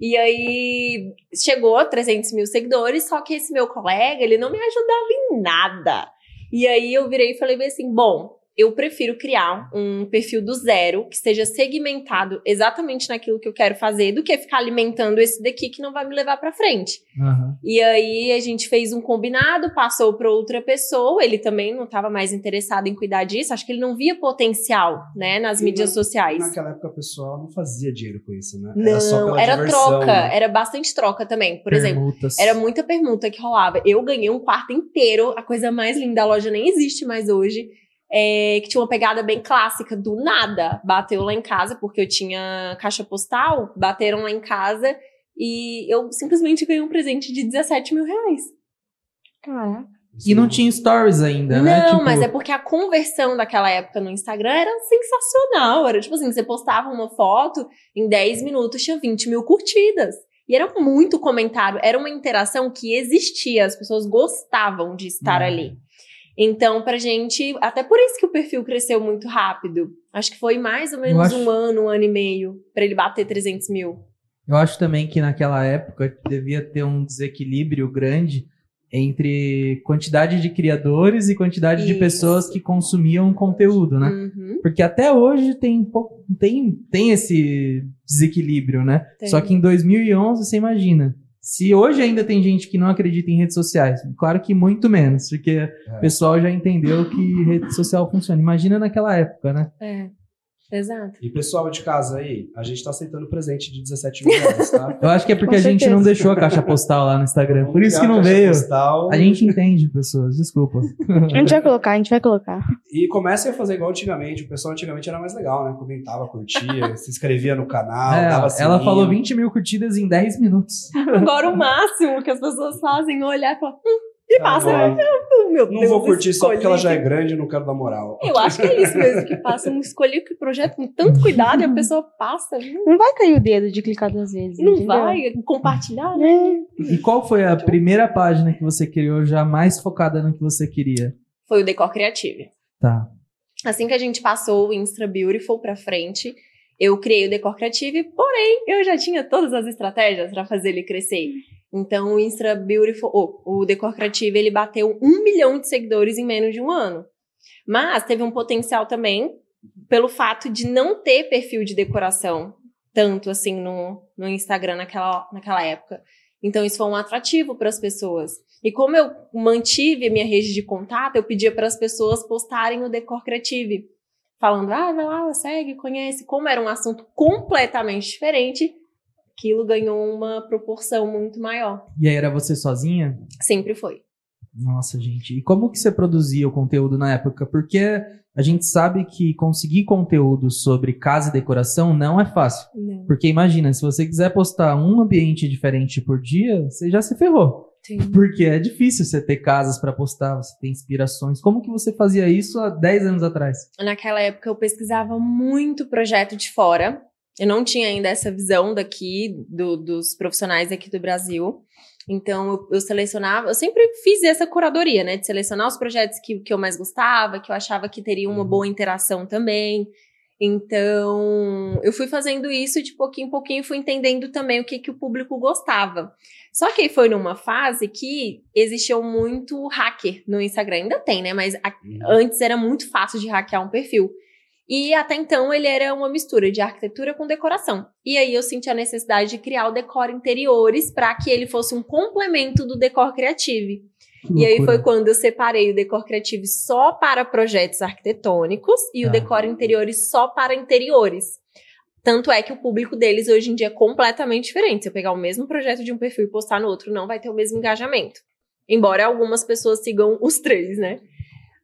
E aí chegou a 300 mil seguidores, só que esse meu colega, ele não me ajudava em nada. E aí eu virei e falei assim, bom, eu prefiro criar um perfil do zero, que seja segmentado exatamente naquilo que eu quero fazer, do que ficar alimentando esse daqui que não vai me levar pra frente. Aham. E aí a gente fez um combinado, passou para outra pessoa, ele também não estava mais interessado em cuidar disso, acho que ele não via potencial, né, nas E mídias na- sociais. Naquela época o pessoal não fazia dinheiro com isso, né? Não, só pela era diversão, troca, né? era bastante troca também. Por exemplo, Permutas. era muita permuta que rolava. Eu ganhei um quarto inteiro, a coisa mais linda da loja nem existe mais hoje. É, que tinha uma pegada bem clássica, do nada. Bateu lá em casa, porque eu tinha caixa postal, bateram lá em casa e eu simplesmente ganhei um presente de 17 mil reais. Caraca. E não tinha stories ainda, Não, né? Tipo, mas é porque a conversão daquela época no Instagram era sensacional. Era tipo assim, você postava uma foto, em 10 minutos tinha 20 mil curtidas. E era muito comentário, era uma interação que existia, as pessoas gostavam de estar Uhum. ali. Então, pra gente, até por isso que o perfil cresceu muito rápido. Acho que foi mais ou menos acho- um ano, um ano e meio, pra ele bater 300 mil. Eu acho também que naquela época devia ter um desequilíbrio grande entre quantidade de criadores e quantidade de Isso. pessoas que consumiam conteúdo, né? Uhum. Porque até hoje tem, pouco- tem, tem esse desequilíbio, né? Tem. Só que em 2011, você imagina. Se hoje ainda tem gente que não acredita em redes sociais, claro que muito menos, porque o pessoal já entendeu que rede social funciona. Imagina naquela época, né? É, exato. E pessoal de casa aí, a gente tá aceitando presente de 17 mil reais, tá? Eu acho que é porque Com a gente não deixou a caixa postal lá no Instagram. Por isso que não a veio. postal A gente entende, pessoas, desculpa. A gente vai colocar, a gente vai colocar. E comecem a fazer igual antigamente. O pessoal antigamente era mais legal, né? Comentava, curtia, se inscrevia no canal, É, dava ela sininho. falou 20 mil curtidas em 10 minutos. Agora o máximo que as pessoas fazem é olhar e falar, hum, Tá né? Meu Não Deus, vou curtir só porque ela já é escolhi. grande e não quero dar moral. Eu acho que é isso mesmo, que passa um escolhi que projeto com tanto cuidado e a pessoa passa, não, Não vai cair o dedo de clicar duas vezes. não entendeu? vai compartilhar, né? É. E qual foi a primeira página que você criou já mais focada no que você queria? Foi o Decor Creative. Tá. Assim que a gente passou o Instra Beautiful pra frente, eu criei o Decor Creative, porém, eu já tinha todas as estratégias pra fazer ele crescer. Então, o Instra Beautiful, oh, o Decor Creative, ele bateu um milhão de seguidores em menos de um ano. Mas teve um potencial também pelo fato de não ter perfil de decoração tanto assim no, no Instagram naquela, naquela época. Então, isso foi um atrativo para as pessoas. E como eu mantive a minha rede de contato, eu pedia para as pessoas postarem o Decor Creative. Falando, ah, vai lá, segue, conhece. Como era um assunto completamente diferente, aquilo ganhou uma proporção muito maior. E aí era você sozinha? Sempre foi. Nossa, gente. E como que você produzia o conteúdo na época? Porque a gente sabe que conseguir conteúdo sobre casa e decoração não é fácil. Não. Porque imagina, se você quiser postar um ambiente diferente por dia, você já se ferrou. Sim. Porque é difícil você ter casas para postar, você ter inspirações. Como que você fazia isso há 10 anos atrás? Naquela época eu pesquisava muito projeto de fora. Eu não tinha ainda essa visão daqui, do- dos profissionais aqui do Brasil. Então eu, eu selecionava, eu sempre fiz essa curadoria, né? De selecionar os projetos que, que eu mais gostava, que eu achava que teriam uma boa interação também. Então, eu fui fazendo isso de pouquinho em pouquinho, fui entendendo também o que, que o público gostava. Só que aí foi numa fase que existia muito hacker no Instagram. Ainda tem, né? Mas a- antes era muito fácil de hackear um perfil. E até então ele era uma mistura de arquitetura com decoração. E aí eu senti a necessidade de criar o decor interiores para que ele fosse um complemento do decor criativo. E aí foi quando eu separei o decor criativo só para projetos arquitetônicos e o Tá. decor interiores só para interiores. Tanto é que o público deles hoje em dia é completamente diferente. Se eu pegar o mesmo projeto de um perfil e postar no outro, não vai ter o mesmo engajamento. Embora algumas pessoas sigam os três, né?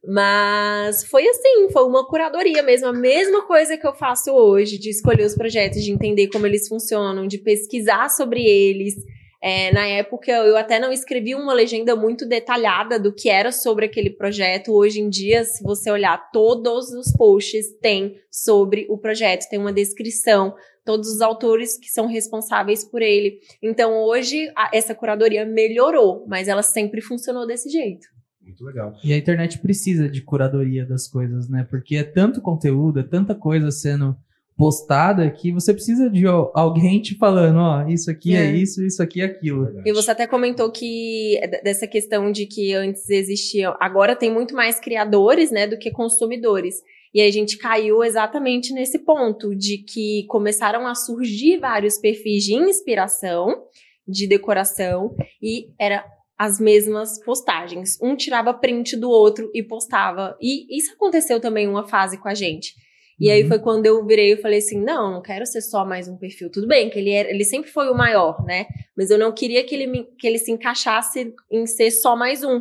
Mas foi assim, foi uma curadoria mesmo, a mesma coisa que eu faço hoje, de escolher os projetos, de entender como eles funcionam, de pesquisar sobre eles. É, na época eu até não escrevi uma legenda muito detalhada do que era sobre aquele projeto. Hoje em dia, se você olhar, todos os posts têm sobre o projeto, tem uma descrição, todos os autores que são responsáveis por ele. Então hoje a- essa curadoria melhorou, mas ela sempre funcionou desse jeito. Muito legal. E a internet precisa de curadoria das coisas, né? Porque é tanto conteúdo, é tanta coisa sendo postada que você precisa de ó, alguém te falando, ó, isso aqui é, É. isso, isso aqui é aquilo. E você até comentou que dessa questão de que antes existia, agora tem muito mais criadores, né, do que consumidores. E aí a gente caiu exatamente nesse ponto de que começaram a surgir vários perfis de inspiração, de decoração e era as mesmas postagens. Um tirava print do outro e postava. E isso aconteceu também uma fase com a gente. E aí Uhum. foi quando eu virei e falei assim: não, não quero ser só mais um perfil. Tudo bem, que ele, era, ele sempre foi o maior, né? Mas eu não queria que ele, me- que ele se encaixasse em ser só mais um.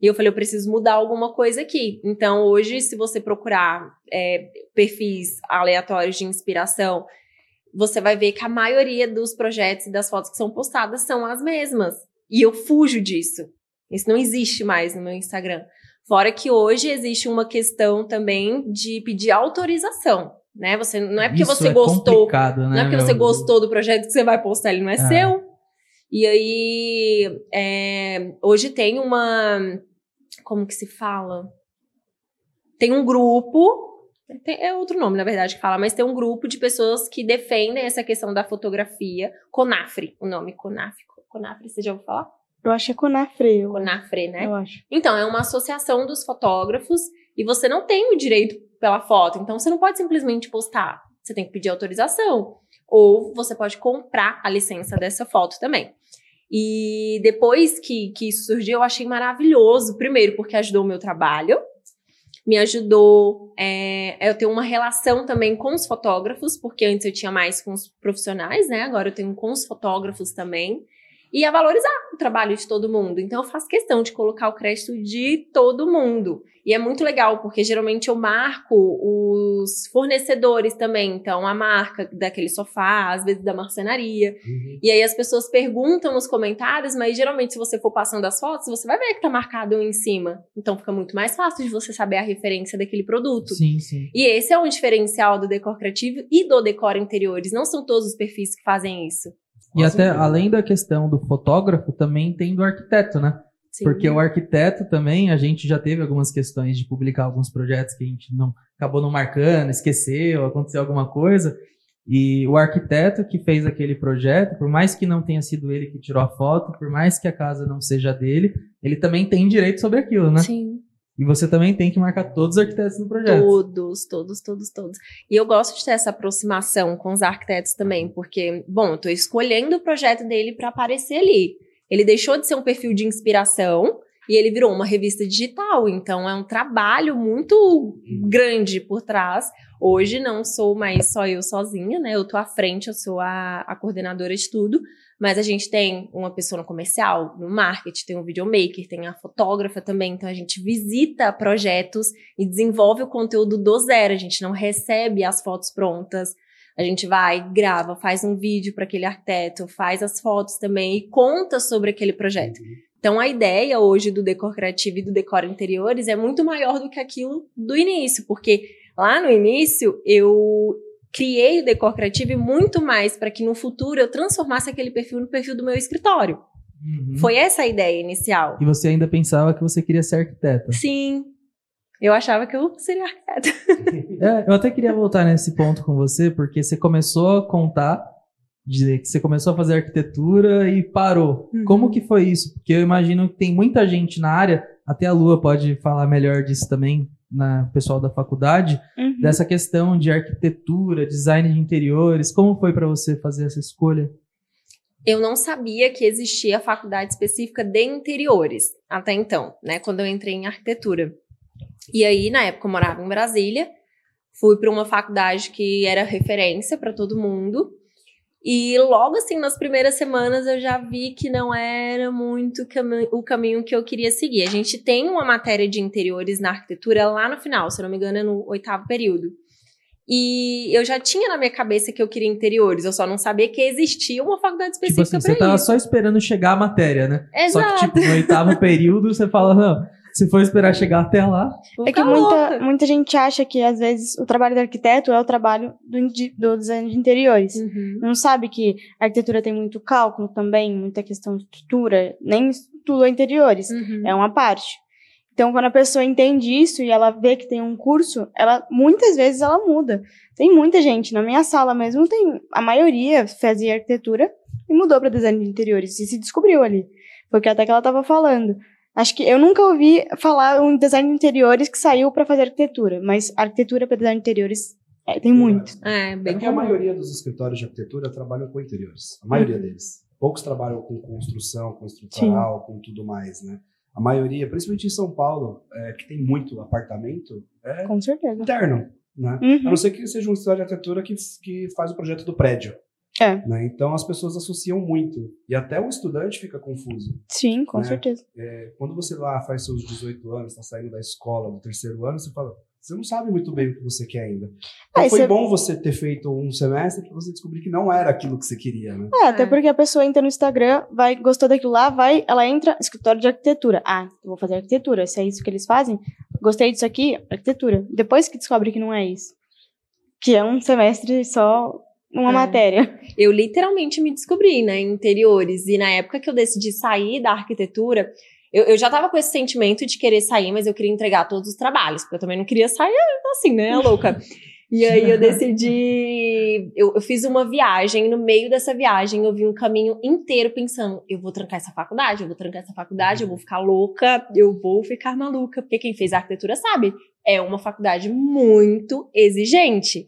E eu falei, eu preciso mudar alguma coisa aqui. Então, hoje, se você procurar é, perfis aleatórios de inspiração, você vai ver que a maioria dos projetos e das fotos que são postadas são as mesmas. E eu fujo disso. Isso não existe mais no meu Instagram. Fora que hoje existe uma questão também de pedir autorização, né? Você não é porque Isso você é gostou né, não é porque meu? você gostou do projeto que você vai postar, ele não é Ah. seu. E aí, é, hoje tem uma. Como que se fala? Tem um grupo. tem- é outro nome, na verdade, que fala, mas tem um grupo de pessoas que defendem essa questão da fotografia. Conafre, o nome Conafre. Conafre, você já ouviu falar? Eu acho que é Conafre. Eu, Conafre, né? eu acho. Então, é uma associação dos fotógrafos e você não tem o direito pela foto. Então, você não pode simplesmente postar. Você tem que pedir autorização. Ou você pode comprar a licença dessa foto também. E depois que, que isso surgiu, eu achei maravilhoso. Primeiro, porque ajudou o meu trabalho. Me ajudou é, eu ter uma relação também com os fotógrafos, porque antes eu tinha mais com os profissionais, né? Agora eu tenho com os fotógrafos também. E a valorizar o trabalho de todo mundo. Então eu faço questão de colocar o crédito de todo mundo. E é muito legal, porque geralmente eu marco os fornecedores também. Então, a marca daquele sofá, às vezes da marcenaria. E aí as pessoas perguntam nos comentários, mas geralmente, se você for passando as fotos, você vai ver que tá marcado um em cima. Então fica muito mais fácil de você saber a referência daquele produto. Sim, sim. E esse é um diferencial do decor criativo e do decor interiores. Não são todos os perfis que fazem isso. E até além da questão do fotógrafo, também tem do arquiteto, né? Sim. Porque o arquiteto também, a gente já teve algumas questões de publicar alguns projetos que a gente não acabou não marcando, esqueceu, aconteceu alguma coisa. E o arquiteto que fez aquele projeto, por mais que não tenha sido ele que tirou a foto, por mais que a casa não seja dele, ele também tem direito sobre aquilo, né? Sim. E você também tem que marcar todos os arquitetos no projeto. Todos, todos, todos, todos. E eu gosto de ter essa aproximação com os arquitetos também, porque, bom, eu tô escolhendo o projeto dele para aparecer ali. Ele deixou de ser um perfil de inspiração e ele virou uma revista digital. Então é um trabalho muito grande por trás. Hoje não sou mais só eu sozinha, né? Eu tô à frente, eu sou a, a coordenadora de tudo. Mas a gente tem uma pessoa no comercial, no marketing, tem um videomaker, tem a fotógrafa também. Então a gente visita projetos e desenvolve o conteúdo do zero. A gente não recebe as fotos prontas. A gente vai, grava, faz um vídeo para aquele arquiteto, faz as fotos também e conta sobre aquele projeto. Então a ideia hoje do decor criativo e do decor interiores é muito maior do que aquilo do início, porque lá no início eu criei o decor criativo muito mais para que no futuro eu transformasse aquele perfil no perfil do meu escritório. Uhum. Foi essa a ideia inicial. E você ainda pensava que você queria ser arquiteta? Sim. Eu achava que eu seria arquiteta. É, eu até queria voltar nesse ponto com você, porque você começou a contar, dizer que você começou a fazer arquitetura e parou. Uhum. Como que foi isso? Porque eu imagino que tem muita gente na área, até a Lua pode falar melhor disso também, na pessoal da faculdade, Uhum. dessa questão de arquitetura, design de interiores. Como foi para você fazer essa escolha? Eu não sabia que existia faculdade específica de interiores até então, né? Quando eu entrei em arquitetura. E aí, na época, eu morava em Brasília, fui para uma faculdade que era referência para todo mundo. E logo assim, nas primeiras semanas, eu já vi que não era muito cami- o caminho que eu queria seguir. A gente tem uma matéria de interiores na arquitetura lá no final, se eu não me engano, é no oitavo período. E eu já tinha na minha cabeça que eu queria interiores, eu só não sabia que existia uma faculdade Tipo específica assim, você para tava isso. só esperando chegar a matéria, né? Só Exato. que, tipo, no oitavo período, você fala, não, se for esperar chegar até lá, É que ficar muita, muita gente acha que, às vezes, o trabalho do arquiteto é o trabalho do, do design de interiores. Uhum. Não sabe que a arquitetura tem muito cálculo também, muita questão de estrutura, nem tudo é interiores, Uhum. é uma parte. Então, quando a pessoa entende isso e ela vê que tem um curso, ela muitas vezes ela muda. Tem muita gente, na minha sala mesmo, tem a maioria fazia arquitetura e mudou para design de interiores e se descobriu ali. Foi o que até que ela estava falando. Acho que eu nunca ouvi falar um design de interiores que saiu para fazer arquitetura, mas arquitetura para design de interiores é, tem muito. É, É bem porque a maioria dos escritórios de arquitetura trabalham com interiores. A maioria deles. Poucos trabalham com construção, com estrutural, com tudo mais, né? A maioria, principalmente em São Paulo, é, que tem muito apartamento, é Com certeza. interno, né? Uhum. A não ser que seja um escritório de arquitetura que, que faz o projeto do prédio. É. Né? Então as pessoas associam muito. E até o estudante fica confuso. Sim, com né? certeza. É, quando você lá faz seus 18 anos, está saindo da escola, do terceiro ano, você fala, você não sabe muito bem o que você quer ainda. Então Aí foi você- bom você ter feito um semestre para você descobrir que não era aquilo que você queria, né? É, até É. porque a pessoa entra no Instagram, vai, gostou daquilo lá, vai, ela entra, escritório de arquitetura. Ah, vou fazer arquitetura. Se é isso que eles fazem, gostei disso aqui, arquitetura. Depois que descobre que não é isso. Que é um semestre só, uma É. matéria. Eu literalmente me descobri, né, em interiores. E na época que eu decidi sair da arquitetura, eu, eu já tava com esse sentimento de querer sair, mas eu queria entregar todos os trabalhos, porque eu também não queria sair assim, né, louca. E aí eu decidi. Eu, eu fiz uma viagem, e no meio dessa viagem eu vi um caminho inteiro pensando: eu vou trancar essa faculdade, eu vou trancar essa faculdade, eu vou ficar louca, eu vou ficar maluca, porque quem fez arquitetura sabe, é uma faculdade muito exigente.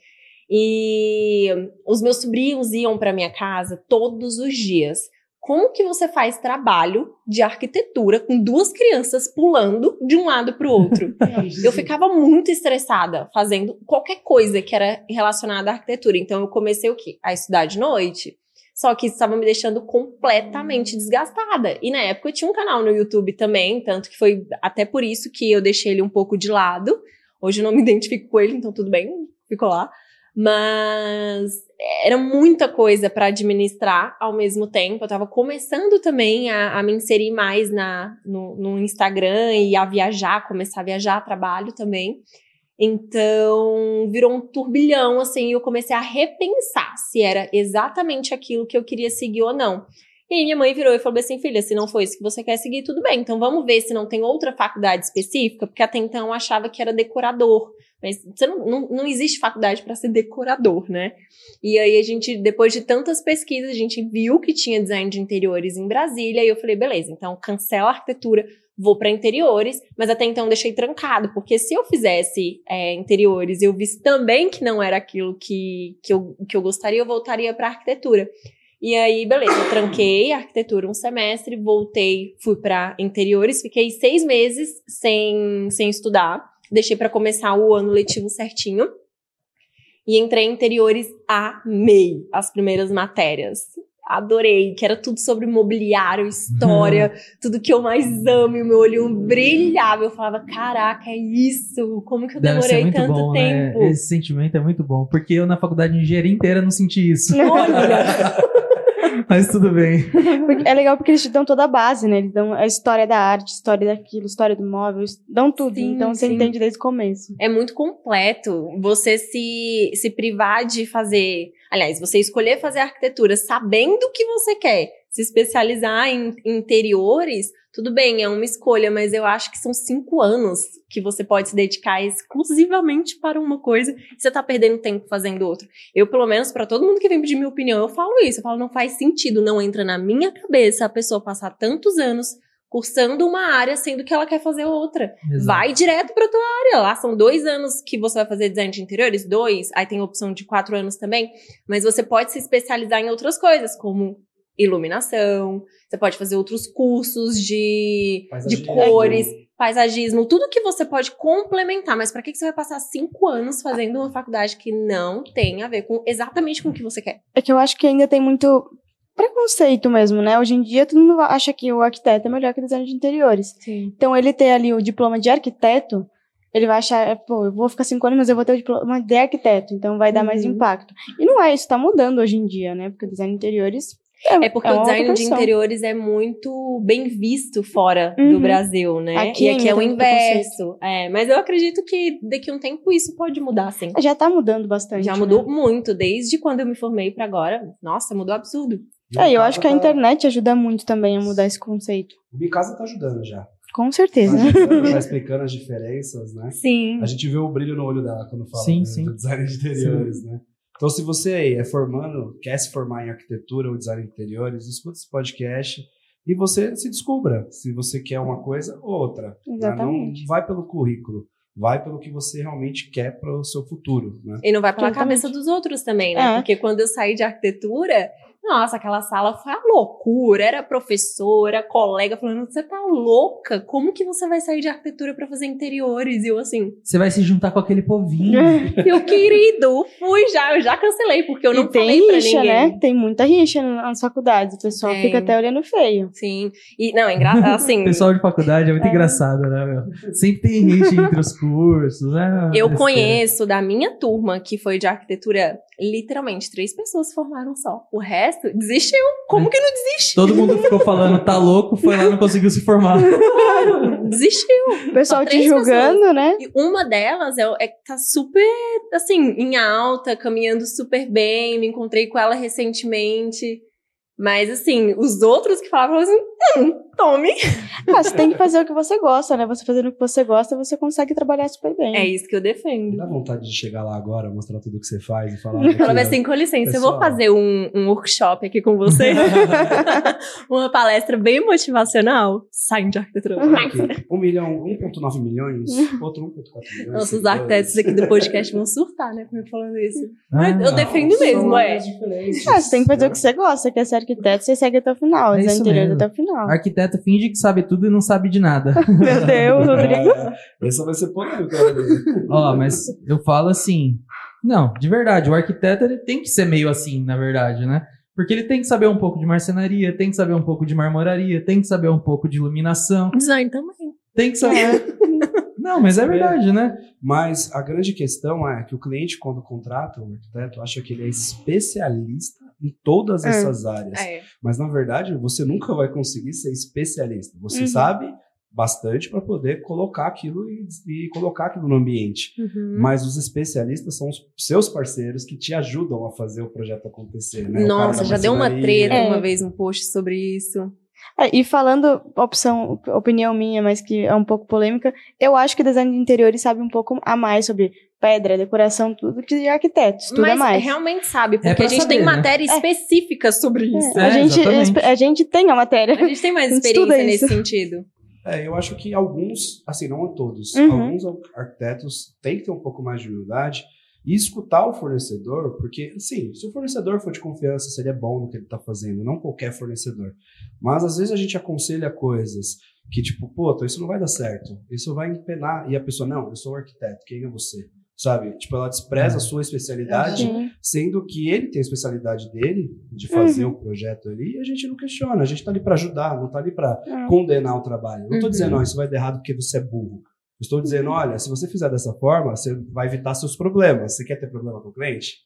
E os meus sobrinhos iam para minha casa todos os dias. Como que você faz trabalho de arquitetura com duas crianças pulando de um lado para o outro? Eu ficava muito estressada fazendo qualquer coisa que era relacionada à arquitetura. Então eu comecei o quê? A estudar de noite. Só que isso estava me deixando completamente desgastada. E na época eu tinha um canal no YouTube também, tanto que foi até por isso que eu deixei ele um pouco de lado. Hoje eu não me identifico com ele, então tudo bem, ficou lá. Mas era muita coisa para administrar ao mesmo tempo. Eu estava começando também a, a me inserir mais na, no, no Instagram e a viajar, começar a viajar a trabalho também. Então, virou um turbilhão, assim, e eu comecei a repensar se era exatamente aquilo que eu queria seguir ou não. E aí minha mãe virou e falou assim, filha, se não for isso que você quer seguir, tudo bem. Então vamos ver se não tem outra faculdade específica, porque até então eu achava que era decorador. Mas você não, não, não existe faculdade para ser decorador, né? E aí a gente, depois de tantas pesquisas, a gente viu que tinha design de interiores em Brasília, e eu falei, beleza, então cancela a arquitetura, vou para interiores, mas até então deixei trancado, porque se eu fizesse é, interiores e eu visse também que não era aquilo que, que, eu, que eu gostaria, eu voltaria para arquitetura. E aí, beleza, eu tranquei a arquitetura um semestre, voltei, fui para interiores, fiquei seis meses sem, sem estudar, deixei para começar o ano letivo certinho. E entrei em interiores, amei as primeiras matérias. adorei, que era tudo sobre mobiliário, história, tudo que eu mais amo, e o meu olho brilhava. Eu falava, caraca, é isso? Como que eu Deve demorei muito tanto bom, né? tempo? Esse sentimento é muito bom, porque eu na faculdade de engenharia inteira não senti isso. Olha, Mas tudo bem. Porque é legal porque eles te dão toda a base, né? Eles dão a história da arte, história daquilo, história do móvel, dão tudo. Sim, então você sim. entende desde o começo. é muito completo você se, se privar de fazer. Aliás, você escolher fazer arquitetura sabendo o que você quer, se especializar em interiores, tudo bem, é uma escolha, mas eu acho que são cinco anos que você pode se dedicar exclusivamente para uma coisa e você tá perdendo tempo fazendo outra. Eu, pelo menos, para todo mundo que vem pedir minha opinião, eu falo isso. Eu falo, não faz sentido, não entra na minha cabeça a pessoa passar tantos anos cursando uma área, sendo que ela quer fazer outra. Exato. Vai direto pra tua área. Lá são dois anos que você vai fazer design de interiores, dois. Aí tem a opção de quatro anos também. Mas você pode se especializar em outras coisas, como iluminação. Você pode fazer outros cursos de, de cores, paisagismo, tudo que você pode complementar. Mas pra que que você vai passar cinco anos fazendo uma faculdade que não tem a ver com exatamente com o que você quer? É que eu acho que ainda tem muito preconceito mesmo, né? Hoje em dia todo mundo acha que o arquiteto é melhor que o designer de interiores. Sim. Então ele ter ali o diploma de arquiteto, ele vai achar, é, pô, eu vou ficar cinco anos, mas eu vou ter o diploma de arquiteto, então vai dar mais Uhum. impacto. E não é isso, tá mudando hoje em dia, né? Porque o design de interiores É porque é o design de interiores é muito bem visto fora do Uhum. Brasil, né? Aqui e aqui é o inverso. É, mas eu acredito que daqui a um tempo isso pode mudar, sim. Já tá mudando bastante. Já né? mudou muito, desde quando eu me formei pra agora. Nossa, mudou absurdo. É, eu acho que a tá- internet ajuda muito também a mudar esse conceito. O Bicasa tá ajudando já. Com Tá, certeza. ajudando, tá explicando as diferenças, né? Sim. A gente vê o brilho no olho dela quando fala Sim, do, sim. do design de interiores, né? Então, se você aí é formando, quer se formar em arquitetura ou design de interiores, escuta esse podcast e você se descubra se você quer uma coisa ou outra. né? Exatamente. Não vai pelo currículo, vai pelo que você realmente quer para o seu futuro, né? E não vai pela Exatamente. cabeça dos outros também, né? É. Porque quando eu saí de arquitetura, nossa, aquela sala foi a loucura. Era professora, colega falando: você tá louca? Como que você vai sair de arquitetura pra fazer interiores? E eu assim, Você vai se juntar com aquele povinho. meu querido, fui já, eu já cancelei, porque eu não e tem rixa, ninguém. né? Tem muita rixa nas faculdades. O pessoal Tem. fica até olhando feio. Sim. E não, é engraçado, assim. O pessoal de faculdade é muito É. engraçado, né, meu? Sempre tem gente entre os cursos, né? Eu conheço da minha turma que foi de arquitetura, literalmente, três pessoas formaram só. O resto desistiu. Como que não desiste? Todo mundo ficou falando, tá louco, foi lá e não conseguiu se formar. Desistiu. O pessoal te julgando, né? E uma delas é, é que tá super, assim, em alta, caminhando super bem. Me encontrei com ela recentemente. Mas, assim, os outros que falavam assim, hum, tome. Ah, você tem que fazer o que você gosta, né? Você fazendo o que você gosta, você consegue trabalhar super bem. É isso que eu defendo. Dá vontade de chegar lá agora, mostrar tudo que você faz e falar. Ela aqui, vai ó. assim, com licença, eu vou Pessoal. fazer um, um workshop aqui com você. Uma palestra bem motivacional. Saem de arquitetura. Aqui, 1 milhão, 1,9 milhões, outro 1,4 milhões. Nossa, os arquitetos aqui do podcast vão surtar, né? Comigo falando isso. Ah, eu defendo mesmo, é. Ah, você tem que fazer o que você gosta. Você quer ser arquiteto, você segue até o final. É Design isso interior mesmo. até o final. Arquiteto finge que sabe tudo e não sabe de nada. Meu Deus, Rodrigo. É, essa vai ser polêmica. né? Ó, mas eu falo assim. Não, de verdade, o arquiteto ele tem que ser meio assim, na verdade, né? Porque ele tem que saber um pouco de marcenaria, tem que saber um pouco de marmoraria, tem que saber um pouco de iluminação, Design também. tem que saber. Não, mas é verdade, né? Mas a grande questão é que o cliente, quando contrata o arquiteto, acha que ele é especialista em todas É. essas áreas. É. Mas, na verdade, você nunca vai conseguir ser especialista. Você Uhum. sabe bastante para poder colocar aquilo e, e colocar aquilo no ambiente. Uhum. Mas os especialistas são os seus parceiros que te ajudam a fazer o projeto acontecer. Né? Nossa, já deu uma treta É. uma vez um post sobre isso. É, e falando, opção, opinião minha, mas que é um pouco polêmica, eu acho que design de interiores sabe um pouco a mais sobre pedra, decoração, tudo que de arquitetos, tudo Mas é mais. realmente sabe, porque pra a gente saber, tem né? matéria específica sobre isso. É, a, É, gente, exatamente. a gente tem a matéria. A gente tem mais experiência nesse isso. sentido. É, eu acho que alguns, assim, não todos, Uhum. alguns arquitetos têm que ter um pouco mais de humildade e escutar o fornecedor, porque, assim, se o fornecedor for de confiança, se ele é bom no que ele está fazendo, não qualquer fornecedor. Mas às vezes a gente aconselha coisas que, tipo, pô, isso não vai dar certo, isso vai empenar. E a pessoa, não, eu sou um arquiteto, quem é você? Sabe? Tipo, ela despreza a sua especialidade, Sim. sendo que ele tem a especialidade dele de fazer Uhum. o projeto ali, e a gente não questiona, a gente tá ali para ajudar, não tá ali para É. condenar o trabalho. Não tô Uhum. dizendo, ó, isso vai dar errado porque você é burro. Estou dizendo, olha, se você fizer dessa forma, você vai evitar seus problemas. Você quer ter problema com o cliente?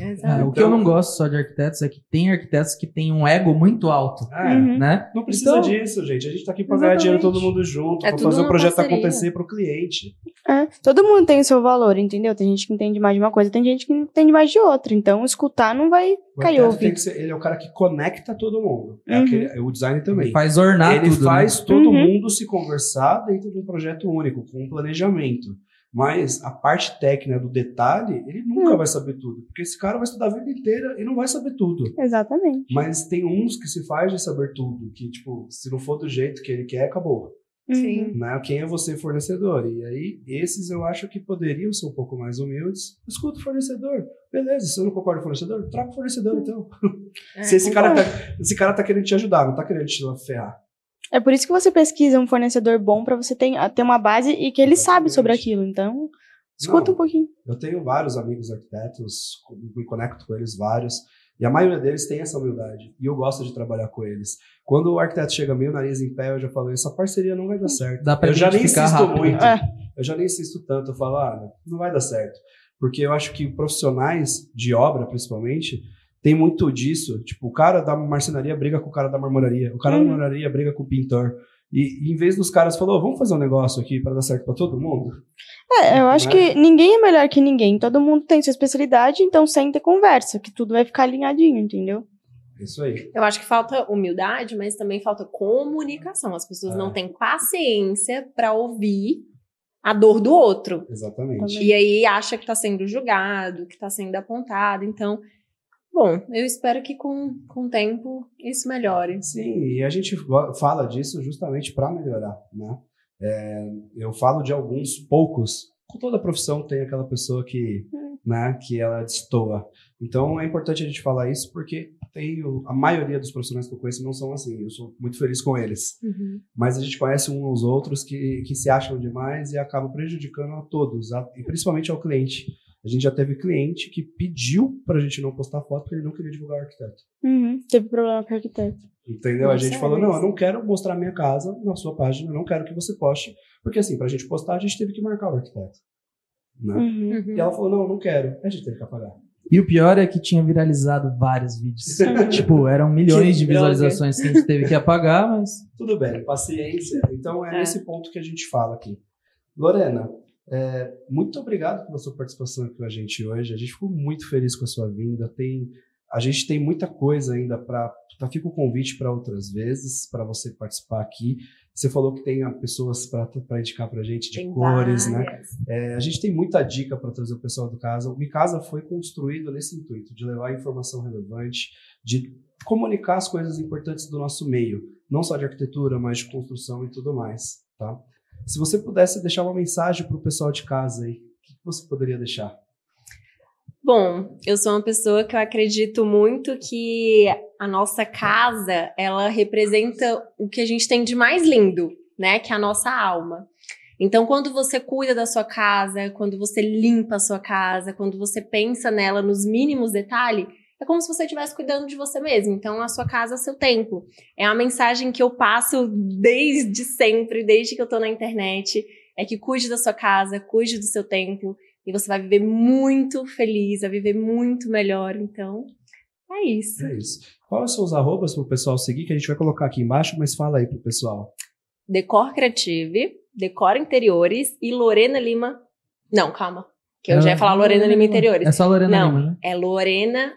É, Exato. o que eu não gosto só de arquitetos é que tem arquitetos que têm um ego muito alto, É, Uhum. né? Não precisa Então- disso, gente. A gente tá aqui para ganhar dinheiro todo mundo junto, É para fazer o projeto parceria. acontecer para o cliente. É, todo mundo tem o seu valor, entendeu? Tem gente que entende mais de uma coisa, tem gente que entende mais de outra. Então, escutar não vai O cair ouvido. ser, ele é o cara que conecta todo mundo. É Uhum. aquele- é o design também. Ele faz ornar ele tudo. né? faz todo Uhum. mundo se conversar dentro de um projeto único, com um planejamento. Mas a parte técnica do detalhe, ele nunca Hum. vai saber tudo. Porque esse cara vai estudar a vida inteira e não vai saber tudo. Exatamente. Mas tem uns que se faz de saber tudo, que, tipo, se não for do jeito que ele quer, acabou. Sim. Uhum. Né? Quem é você, fornecedor? E aí, esses eu acho que poderiam ser um pouco mais humildes. Escuta o fornecedor. Beleza, se eu não concordo com o fornecedor, traga o fornecedor, então. É, se esse cara, tá, esse cara tá querendo te ajudar, não tá querendo te ferrar. É por isso que você pesquisa um fornecedor bom pra você ter, ter uma base e que ele sabe sobre Exatamente. aquilo. Então, escuta Não. um pouquinho. Eu tenho vários amigos arquitetos, me conecto com eles vários, e a maioria deles tem essa humildade. E eu gosto de trabalhar com eles. Quando o arquiteto chega meio nariz em pé, eu já falo, essa parceria não vai dar certo. Dá pra eu já nem insisto rápido. muito. É. Eu já nem insisto tanto. Eu falo, ah, não vai dar certo. Porque eu acho que profissionais de obra, principalmente, tem muito disso. Tipo, o cara da marcenaria briga com o cara da marmoraria. O cara da Uhum. marmoraria briga com o pintor. E, e em vez dos caras falou, vamos fazer um negócio aqui para dar certo para todo mundo. É, eu acho Né? que ninguém é melhor que ninguém. Todo mundo tem sua especialidade, então senta e conversa, que tudo vai ficar alinhadinho, entendeu? Isso aí. Eu acho que falta humildade, mas também falta comunicação. As pessoas É. não têm paciência pra ouvir a dor do outro. Exatamente. E aí acha que tá sendo julgado, que tá sendo apontado. Então, bom, eu espero que com, com o tempo isso melhore. Sim, e a gente fala disso justamente para melhorar, né? É, eu falo de alguns poucos. Com toda profissão tem aquela pessoa que, né, que ela destoa. Então é importante a gente falar isso porque tem a maioria dos profissionais que eu conheço não são assim. Eu sou muito feliz com eles. Mas a gente conhece uns aos outros que, que se acham demais e acabam prejudicando a todos, a- e principalmente ao cliente. A gente já teve cliente que pediu para a gente não postar foto porque ele não queria divulgar o arquiteto. Uhum, teve problema com o arquiteto. Entendeu? A gente é falou, não, eu não quero mostrar minha casa na sua página, eu não quero que você poste, porque assim, pra gente postar, a gente teve que marcar o arquiteto. Né? Uhum. Uhum. E ela falou, não, eu não quero. A gente teve que apagar. E o pior é que tinha viralizado vários vídeos. Uhum. tipo, eram milhões de Que visualizações que a gente teve que apagar, mas Tudo bem, paciência. Então é, É. nesse ponto que a gente fala aqui. Lorena, é, muito obrigado pela sua participação aqui com a gente hoje. A gente ficou muito feliz com a sua vinda. Tem, a gente tem muita coisa ainda para. Fica o convite para outras vezes, para você participar aqui. Você falou que tem pessoas para indicar para a gente de Tem cores, né? várias. É, a gente tem muita dica para trazer o pessoal do casa. O Mi Casa foi construído nesse intuito, de levar informação relevante, de comunicar as coisas importantes do nosso meio, não só de arquitetura, mas de construção e tudo mais, tá? Se você pudesse deixar uma mensagem para o pessoal de casa aí, o que você poderia deixar? Bom, eu sou uma pessoa que eu acredito muito que a nossa casa, ela representa o que a gente tem de mais lindo, né? Que é a nossa alma. Então, quando você cuida da sua casa, quando você limpa a sua casa, quando você pensa nela nos mínimos detalhes, é como se você estivesse cuidando de você mesmo. Então, a sua casa é seu templo. É uma mensagem que eu passo desde sempre, desde que eu tô na internet. É que cuide da sua casa, cuide do seu templo. E você vai viver muito feliz, vai viver muito melhor. Então, é isso. É isso. Quais são os arrobas para o pessoal seguir, que a gente vai colocar aqui embaixo, mas fala aí pro pessoal. Decor Creative, Decor Interiores e Lorena Lima. Não, calma. Que eu já ia falar Lorena Lima Interiores. É só Lorena Não. Lima, né? É Lorena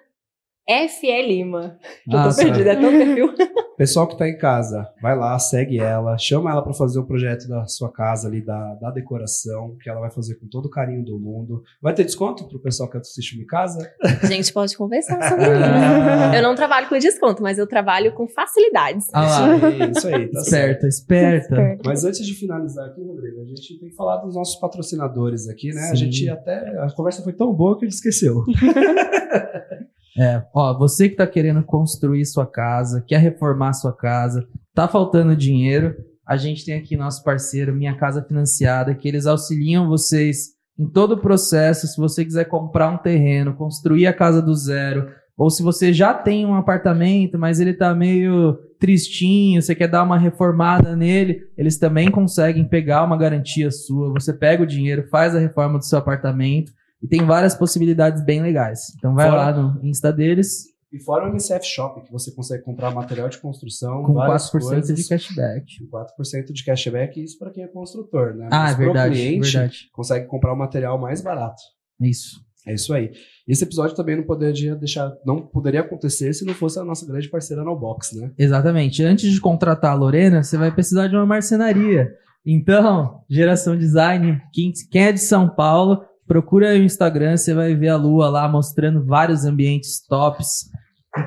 F.E. Lima. Eu Ah, tô perdida, é tão perfil. Pessoal que tá em casa, vai lá, segue ela, chama ela para fazer o projeto da sua casa ali, da, da decoração, que ela vai fazer com todo o carinho do mundo. Vai ter desconto pro pessoal que assiste Mi Casa? A gente pode conversar sobre isso. Ah, Eu não trabalho com desconto, mas eu trabalho com facilidades. ah lá, Isso aí, tá certo. esperta, esperta. Esperto. Mas antes de finalizar aqui, Rodrigo, a gente tem que falar dos nossos patrocinadores aqui, né? A Sim. gente até. A conversa foi tão boa que a gente esqueceu. É, ó, você que tá querendo construir sua casa, quer reformar sua casa, tá faltando dinheiro, a gente tem aqui nosso parceiro Minha Casa Financiada, que eles auxiliam vocês em todo o processo, se você quiser comprar um terreno, construir a casa do zero, ou se você já tem um apartamento, mas ele tá meio tristinho, você quer dar uma reformada nele, eles também conseguem pegar uma garantia sua. Você pega o dinheiro, faz a reforma do seu apartamento e tem várias possibilidades bem legais. Então vai Fora- lá no Insta deles E fora o MCF Shop, que você consegue comprar material de construção, com várias 4% coisas, de cashback. com 4% de cashback, isso para quem é construtor, né? Ah, Mas é verdade, cliente, verdade. consegue comprar o material mais barato. Isso. É isso aí. Esse episódio também não poderia deixar, não poderia acontecer se não fosse a nossa grande parceira no Box, né? Exatamente. Antes de contratar a Lorena, você vai precisar de uma marcenaria. Então, Geração Design, quem, quem é de São Paulo, procura aí o Instagram, você vai ver a Lua lá mostrando vários ambientes tops.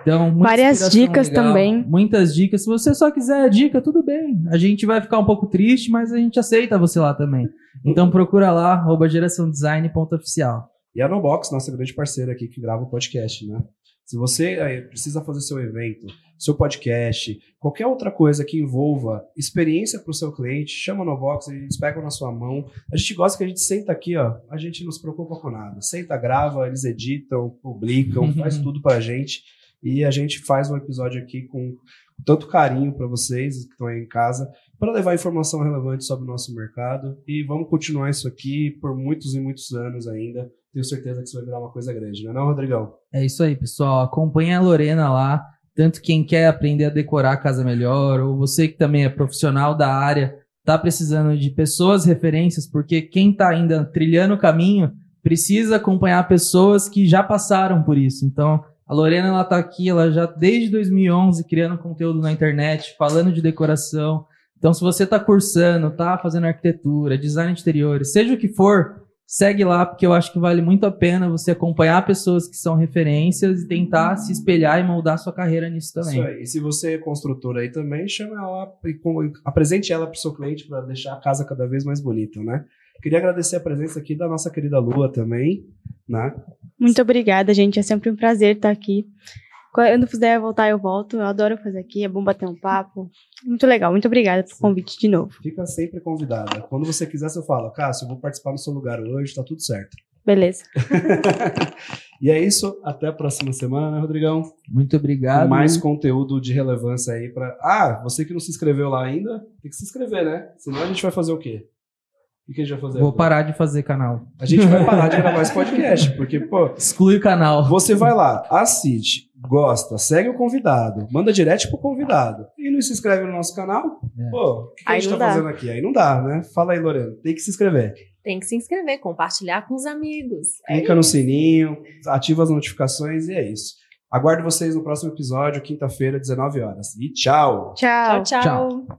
Então, Várias dicas legal, também. Muitas dicas. Se você só quiser a dica, tudo bem. A gente vai ficar um pouco triste, mas a gente aceita você lá também. Então procura lá, arroba geraçãodesign.oficial. E a Nobox, nossa grande parceira aqui que grava o podcast, né? Se você eh, precisa fazer seu evento, seu podcast, qualquer outra coisa que envolva experiência para o seu cliente, chama a Nobox, eles pegam na sua mão. A gente gosta que a gente senta aqui, ó, a gente não se preocupa com nada. Senta, grava, eles editam, publicam, faz tudo pra gente. E a gente faz um episódio aqui com tanto carinho para vocês que estão aí em casa, para levar informação relevante sobre o nosso mercado. E vamos continuar isso aqui por muitos e muitos anos ainda. Tenho certeza que isso vai virar uma coisa grande, não é não, Rodrigão? É isso aí, pessoal. Acompanhe a Lorena lá. Tanto quem quer aprender a decorar a casa melhor, ou você que também é profissional da área, tá precisando de pessoas referências, porque quem tá ainda trilhando o caminho precisa acompanhar pessoas que já passaram por isso. Então, a Lorena ela tá aqui, ela já desde 2011 criando conteúdo na internet, falando de decoração. Então, se você tá cursando, tá fazendo arquitetura, design de interiores, seja o que for, segue lá, porque eu acho que vale muito a pena você acompanhar pessoas que são referências e tentar se espelhar e moldar sua carreira nisso também. Isso aí. E se você é construtor aí também, chama ela e apresente ela para o seu cliente para deixar a casa cada vez mais bonita, né? Queria agradecer a presença aqui da nossa querida Lua também, né? Muito obrigada, gente. É sempre um prazer estar aqui. Quando puder voltar, eu volto. Eu adoro fazer aqui. É bom bater um papo. Muito legal. Muito obrigada pelo convite de novo. Fica sempre convidada. Quando você quiser, você fala, Cássio, eu vou participar no seu lugar hoje, tá tudo certo. Beleza. e é isso. Até a próxima semana, né, Rodrigão? Muito obrigado. Mais conteúdo de relevância aí para. Ah, você que não se inscreveu lá ainda, tem que se inscrever, né? Senão a gente vai fazer o quê? O que a gente vai fazer? Vou agora? parar de fazer canal. A gente vai parar de gravar esse podcast, porque, pô, Exclui o canal. Você vai lá, assiste, gosta, segue o convidado, manda direct pro convidado e não se inscreve no nosso canal? É. Pô, o que, que a Aí gente não tá dá. fazendo aqui? Aí não dá, né? Fala aí, Lorena. Tem que se inscrever. Tem que se inscrever, compartilhar com os amigos. É Clica no sininho, ativa as notificações e é isso. Aguardo vocês no próximo episódio, quinta-feira, 19 horas. E tchau! Tchau. Tchau, tchau.